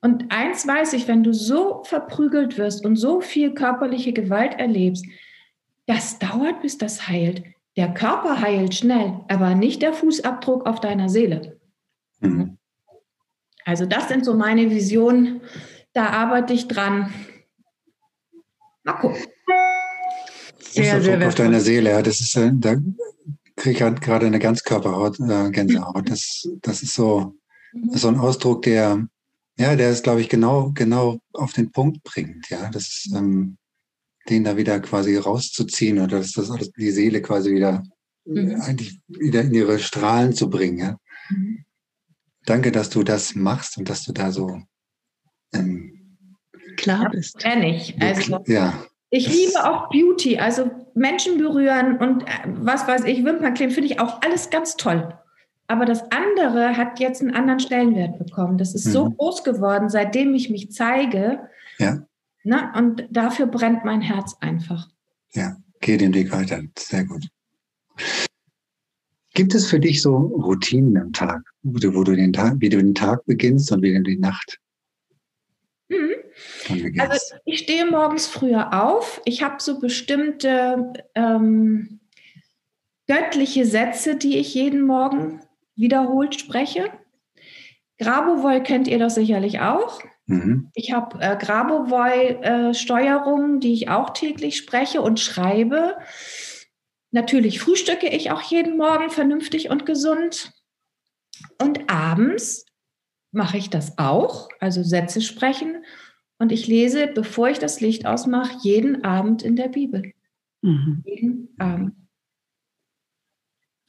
Und eins weiß ich, wenn du so verprügelt wirst und so viel körperliche Gewalt erlebst, das dauert, bis das heilt. Der Körper heilt schnell, aber nicht der Fußabdruck auf deiner Seele. Mhm. Also das sind so meine Visionen. Da arbeite ich dran. Mal gucken. Sehr, sehr auf deiner Seele, ja, das ist, äh, da kriege ich halt gerade eine Ganzkörperhaut, äh, Gänsehaut. Das, das ist so, das ist so ein Ausdruck, der, ja, der es, glaube ich, genau, genau auf den Punkt bringt, ja, das, ähm, den da wieder quasi rauszuziehen oder dass das alles die Seele quasi wieder, mhm. eigentlich wieder in ihre Strahlen zu bringen, ja. Mhm. Danke, dass du das machst und dass du da so ähm, klar bist. Kenne ich. Also, ja. Ich liebe auch Beauty, also Menschen berühren und äh, was weiß ich, Wimpernkleben finde ich auch alles ganz toll. Aber das andere hat jetzt einen anderen Stellenwert bekommen. Das ist mhm. so groß geworden, seitdem ich mich zeige. Ja. Ne? Und dafür brennt mein Herz einfach. Ja, geh den Weg weiter. Sehr gut. Gibt es für dich so Routinen am Tag, wo du, wo du den Tag, wie du den Tag beginnst und wie du die Nacht? Mhm. Also ich stehe morgens früher auf. Ich habe so bestimmte ähm, göttliche Sätze, die ich jeden Morgen wiederholt spreche. Grabovoi kennt ihr doch sicherlich auch. Mhm. Ich habe äh, Grabovoi-Steuerungen, äh, die ich auch täglich spreche und schreibe. Natürlich frühstücke ich auch jeden Morgen vernünftig und gesund. Und abends mache ich das auch, also Sätze sprechen. Und ich lese, bevor ich das Licht ausmache, jeden Abend in der Bibel. Mhm. Jeden Abend.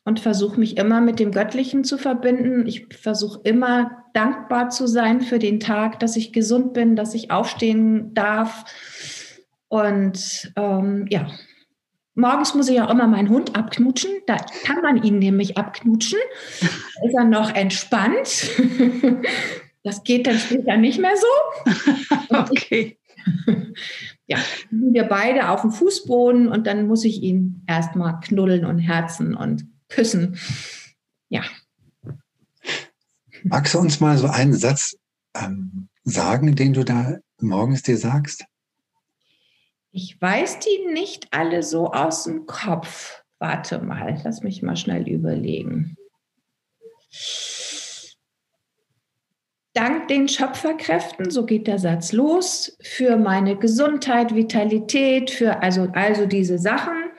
Und versuche mich immer mit dem Göttlichen zu verbinden. Ich versuche immer dankbar zu sein für den Tag, dass ich gesund bin, dass ich aufstehen darf. Und ähm, ja, Morgens muss ich auch immer meinen Hund abknutschen. Da kann man ihn nämlich abknutschen. Da ist er noch entspannt. Das geht dann später nicht mehr so. okay. ja, sind wir beide auf dem Fußboden und dann muss ich ihn erstmal knuddeln und herzen und küssen. Ja. Magst du uns mal so einen Satz ähm, sagen, den du da morgens dir sagst? Ich weiß die nicht alle so aus dem Kopf. Warte mal, lass mich mal schnell überlegen. Dank den Schöpferkräften, so geht der Satz los, für meine Gesundheit, Vitalität, für also, also diese Sachen.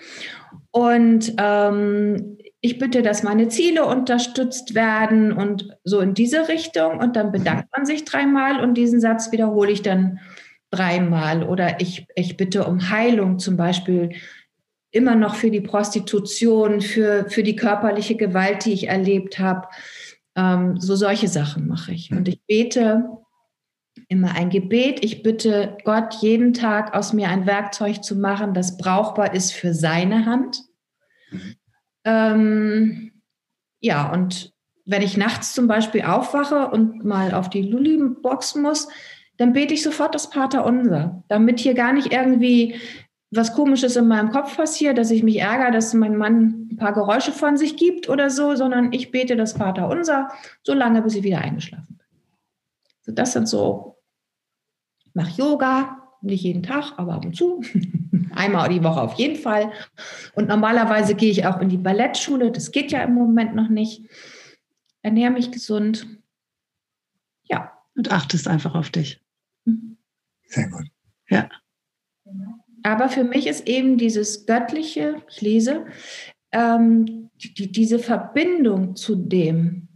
Und ähm, ich bitte, dass meine Ziele unterstützt werden und so in diese Richtung. Und dann bedankt man sich dreimal und diesen Satz wiederhole ich dann dreimal. Oder ich, ich bitte um Heilung zum Beispiel immer noch für die Prostitution, für, für die körperliche Gewalt, die ich erlebt habe. Ähm, so solche Sachen mache ich. Und ich bete immer ein Gebet. Ich bitte Gott jeden Tag aus mir ein Werkzeug zu machen, das brauchbar ist für seine Hand. Ähm, ja, und wenn ich nachts zum Beispiel aufwache und mal auf die Lulli-Box muss, dann bete ich sofort das Pater Unser, damit hier gar nicht irgendwie was Komisches in meinem Kopf passiert, dass ich mich ärgere, dass mein Mann ein paar Geräusche von sich gibt oder so, sondern ich bete das Vater unser, so lange, bis ich wieder eingeschlafen bin. So, das sind so, ich mache Yoga, nicht jeden Tag, aber ab und zu, einmal die Woche auf jeden Fall. Und normalerweise gehe ich auch in die Ballettschule, das geht ja im Moment noch nicht. Ernähre mich gesund. Ja. Und achtest einfach auf dich. Sehr gut. Ja. Aber für mich ist eben dieses göttliche, ich lese, ähm, die, diese Verbindung zu dem,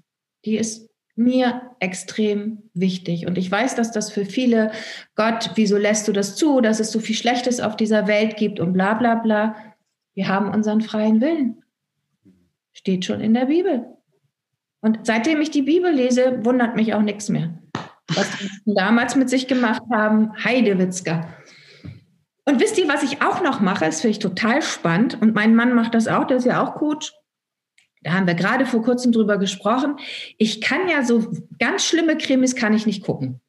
die ist mir extrem wichtig. Und ich weiß, dass das für viele, Gott, wieso lässt du das zu, dass es so viel Schlechtes auf dieser Welt gibt und bla bla bla. Wir haben unseren freien Willen. Steht schon in der Bibel. Und seitdem ich die Bibel lese, wundert mich auch nichts mehr. Was die damals mit sich gemacht haben, Heidewitzka. Und wisst ihr, was ich auch noch mache? Das finde ich total spannend. Und mein Mann macht das auch, der ist ja auch Coach. Da haben wir gerade vor kurzem drüber gesprochen. Ich kann ja so ganz schlimme Krimis kann ich nicht gucken.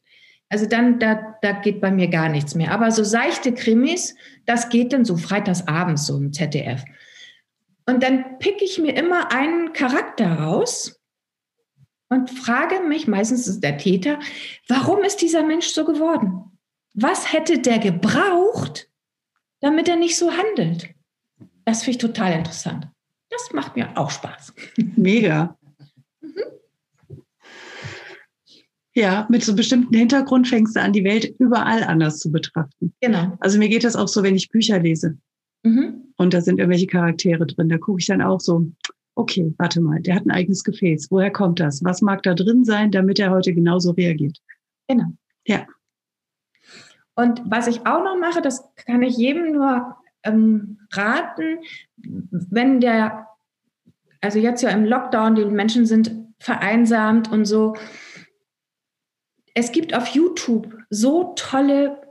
Also dann, da, da geht bei mir gar nichts mehr. Aber so seichte Krimis, das geht dann so freitagsabends so im ZDF. Und dann pick ich mir immer einen Charakter raus und frage mich, meistens ist der Täter, warum ist dieser Mensch so geworden? Was hätte der gebraucht, damit er nicht so handelt. Das finde ich total interessant. Das macht mir auch Spaß. Mega. Mhm. Ja, mit so einem bestimmten Hintergrund fängst du an, die Welt überall anders zu betrachten. Genau. Also mir geht das auch so, wenn ich Bücher lese. Mhm. Und da sind irgendwelche Charaktere drin. Da gucke ich dann auch so, okay, warte mal, der hat ein eigenes Gefäß. Woher kommt das? Was mag da drin sein, damit er heute genauso reagiert? Genau. Ja. Und was ich auch noch mache, das kann ich jedem nur ähm, raten, wenn der, also jetzt ja im Lockdown, die Menschen sind vereinsamt und so. Es gibt auf YouTube so tolle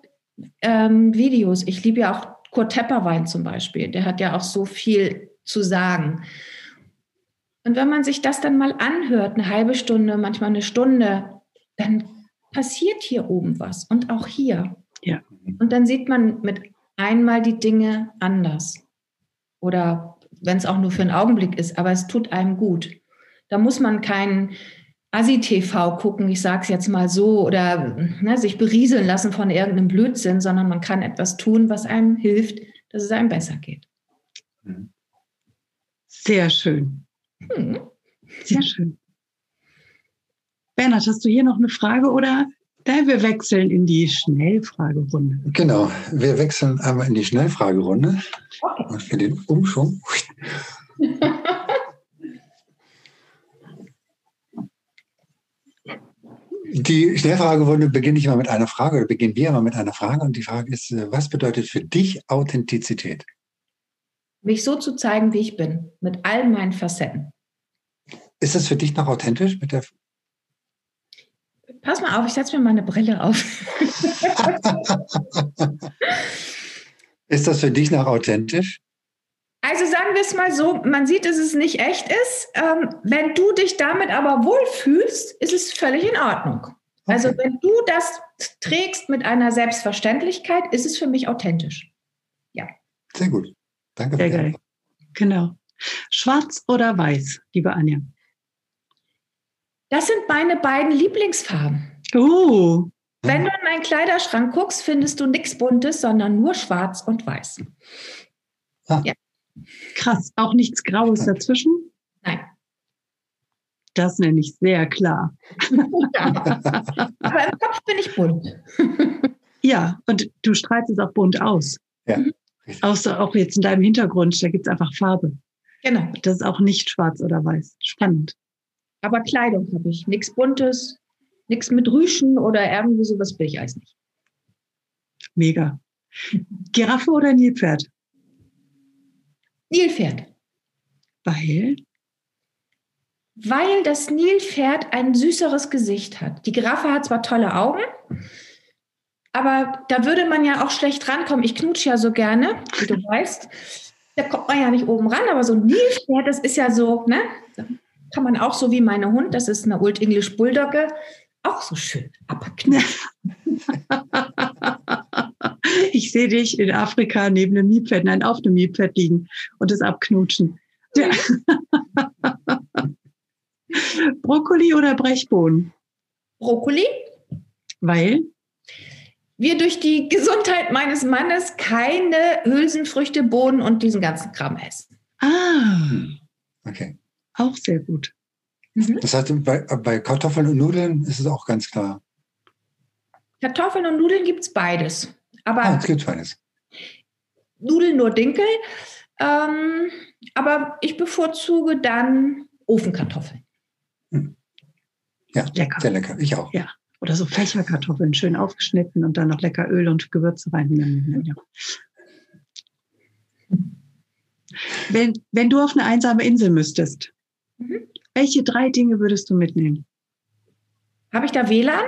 ähm, Videos. Ich liebe ja auch Kurt Tepperwein zum Beispiel. Der hat ja auch so viel zu sagen. Und wenn man sich das dann mal anhört, eine halbe Stunde, manchmal eine Stunde, dann passiert hier oben was und auch hier. Ja. Und dann sieht man mit einmal die Dinge anders. Oder wenn es auch nur für einen Augenblick ist, aber es tut einem gut. Da muss man keinen Asi-TV gucken, ich sage es jetzt mal so, oder ne, sich berieseln lassen von irgendeinem Blödsinn, sondern man kann etwas tun, was einem hilft, dass es einem besser geht. Sehr schön. Hm. Sehr schön. Bernhard, hast du hier noch eine Frage oder ja, wir wechseln in die Schnellfragerunde. Genau, wir wechseln einmal in die Schnellfragerunde okay. und für den Umschwung. Die Schnellfragerunde beginne ich immer mit einer Frage oder beginnen wir immer mit einer Frage und die Frage ist, was bedeutet für dich Authentizität? Mich so zu zeigen, wie ich bin, mit all meinen Facetten. Ist das für dich noch authentisch mit der Pass mal auf, ich setze mir meine Brille auf. ist das für dich noch authentisch? Also sagen wir es mal so, man sieht, dass es nicht echt ist. Ähm, wenn du dich damit aber wohlfühlst, ist es völlig in Ordnung. Also wenn du das trägst mit einer Selbstverständlichkeit, ist es für mich authentisch. Ja. Sehr gut. Danke. Sehr geil. Genau. Schwarz oder weiß, liebe Anja? Das sind meine beiden Lieblingsfarben. Oh. Wenn du in meinen Kleiderschrank guckst, findest du nichts Buntes, sondern nur Schwarz und Weiß. Ah. Ja. Krass. Auch nichts Graues dazwischen? Nein. Das nenne ich sehr klar. Ja. Aber im Kopf bin ich bunt. ja, und du strahlst es auch bunt aus. Ja. Außer auch jetzt in deinem Hintergrund, da gibt es einfach Farbe. Genau. Das ist auch nicht schwarz oder weiß. Spannend. Aber Kleidung habe ich. Nichts Buntes, nichts mit Rüschen oder irgendwie sowas bin ich alles nicht. Mega. Giraffe oder Nilpferd? Nilpferd. Weil? Weil das Nilpferd ein süßeres Gesicht hat. Die Giraffe hat zwar tolle Augen, aber da würde man ja auch schlecht rankommen. Ich knutsche ja so gerne, wie du weißt. Da kommt man ja nicht oben ran, aber so ein Nilpferd, das ist ja so, ne? Da kann man auch so wie meine Hund, das ist eine Old English Bulldogge, auch so schön abknutschen. ich sehe dich in Afrika neben einem Nilpferd, nein, auf einem Nilpferd liegen und es abknutschen. Ja. Brokkoli oder Brechbohnen? Brokkoli. Weil? Wir durch die Gesundheit meines Mannes keine Hülsenfrüchte, Bohnen und diesen ganzen Kram essen. Ah. Okay. Auch sehr gut. Mhm. Das heißt, bei, bei, Kartoffeln und Nudeln ist es auch ganz klar. Kartoffeln und Nudeln gibt es beides. Aber ah, es gibt beides. Nudeln nur Dinkel. Ähm, aber ich bevorzuge dann Ofenkartoffeln. Hm. Ja, lecker. sehr lecker. Ich auch. Ja. Oder so Fächerkartoffeln, schön aufgeschnitten und dann noch lecker Öl und Gewürze rein. Ja. Wenn, wenn du auf eine einsame Insel müsstest, mhm. welche drei Dinge würdest du mitnehmen? Habe ich da WLAN?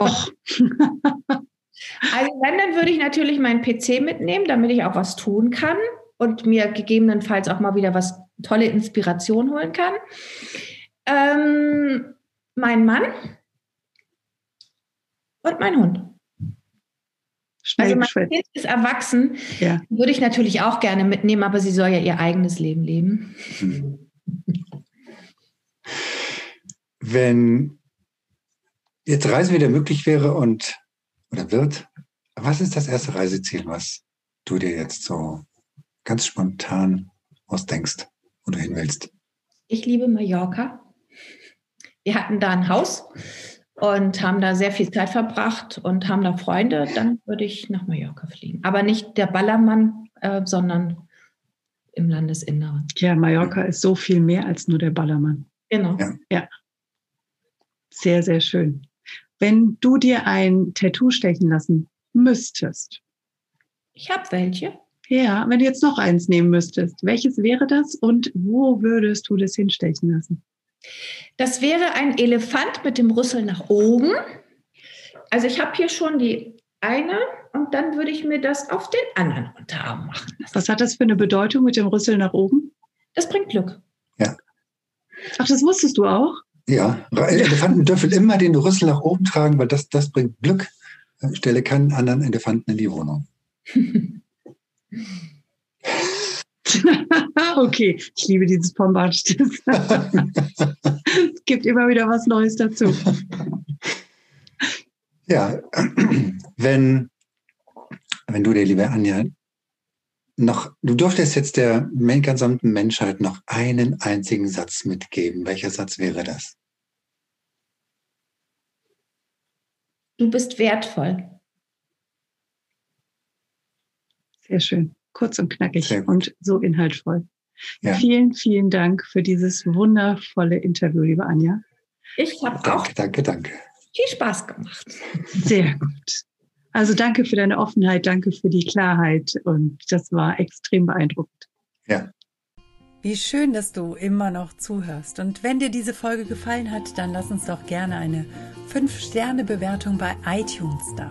Och. also wenn, dann würde ich natürlich meinen PC mitnehmen, damit ich auch was tun kann und mir gegebenenfalls auch mal wieder was tolle Inspiration holen kann. Ähm, mein Mann und mein Hund. Schnell also mein Kind ist erwachsen, ja. würde ich natürlich auch gerne mitnehmen, aber sie soll ja ihr eigenes Leben leben. Wenn jetzt Reisen wieder möglich wäre und oder wird, was ist das erste Reiseziel, was du dir jetzt so ganz spontan ausdenkst, wo du hin willst? Ich liebe Mallorca. Wir hatten da ein Haus und haben da sehr viel Zeit verbracht und haben da Freunde, dann würde ich nach Mallorca fliegen. Aber nicht der Ballermann, äh, sondern im Landesinneren. Ja, Mallorca ist so viel mehr als nur der Ballermann. Genau. Ja. ja. Sehr, sehr schön. Wenn du dir ein Tattoo stechen lassen müsstest. Ich habe welche. Ja, wenn du jetzt noch eins nehmen müsstest, welches wäre das und wo würdest du das hinstechen lassen? Das wäre ein Elefant mit dem Rüssel nach oben. Also ich habe hier schon die eine und dann würde ich mir das auf den anderen Unterarm machen. Was hat das für eine Bedeutung mit dem Rüssel nach oben? Das bringt Glück. Ja. Ach, das wusstest du auch? Ja, Elefanten dürfen immer den Rüssel nach oben tragen, weil das, das bringt Glück. Stelle keinen anderen Elefanten in die Wohnung. okay, ich liebe dieses Pombast. es gibt immer wieder was Neues dazu. Ja, wenn, wenn du dir, liebe Anja, noch, du durftest jetzt der gesamten Menschheit noch einen einzigen Satz mitgeben. Welcher Satz wäre das? Du bist wertvoll. Sehr schön kurz und knackig und so inhaltvoll. Ja. Vielen, vielen Dank für dieses wundervolle Interview, liebe Anja. Ich habe auch danke, danke. viel Spaß gemacht. Sehr gut. Also danke für deine Offenheit, danke für die Klarheit und das war extrem beeindruckend. Ja. Wie schön, dass du immer noch zuhörst. Und wenn dir diese Folge gefallen hat, dann lass uns doch gerne eine 5-Sterne-Bewertung bei iTunes da.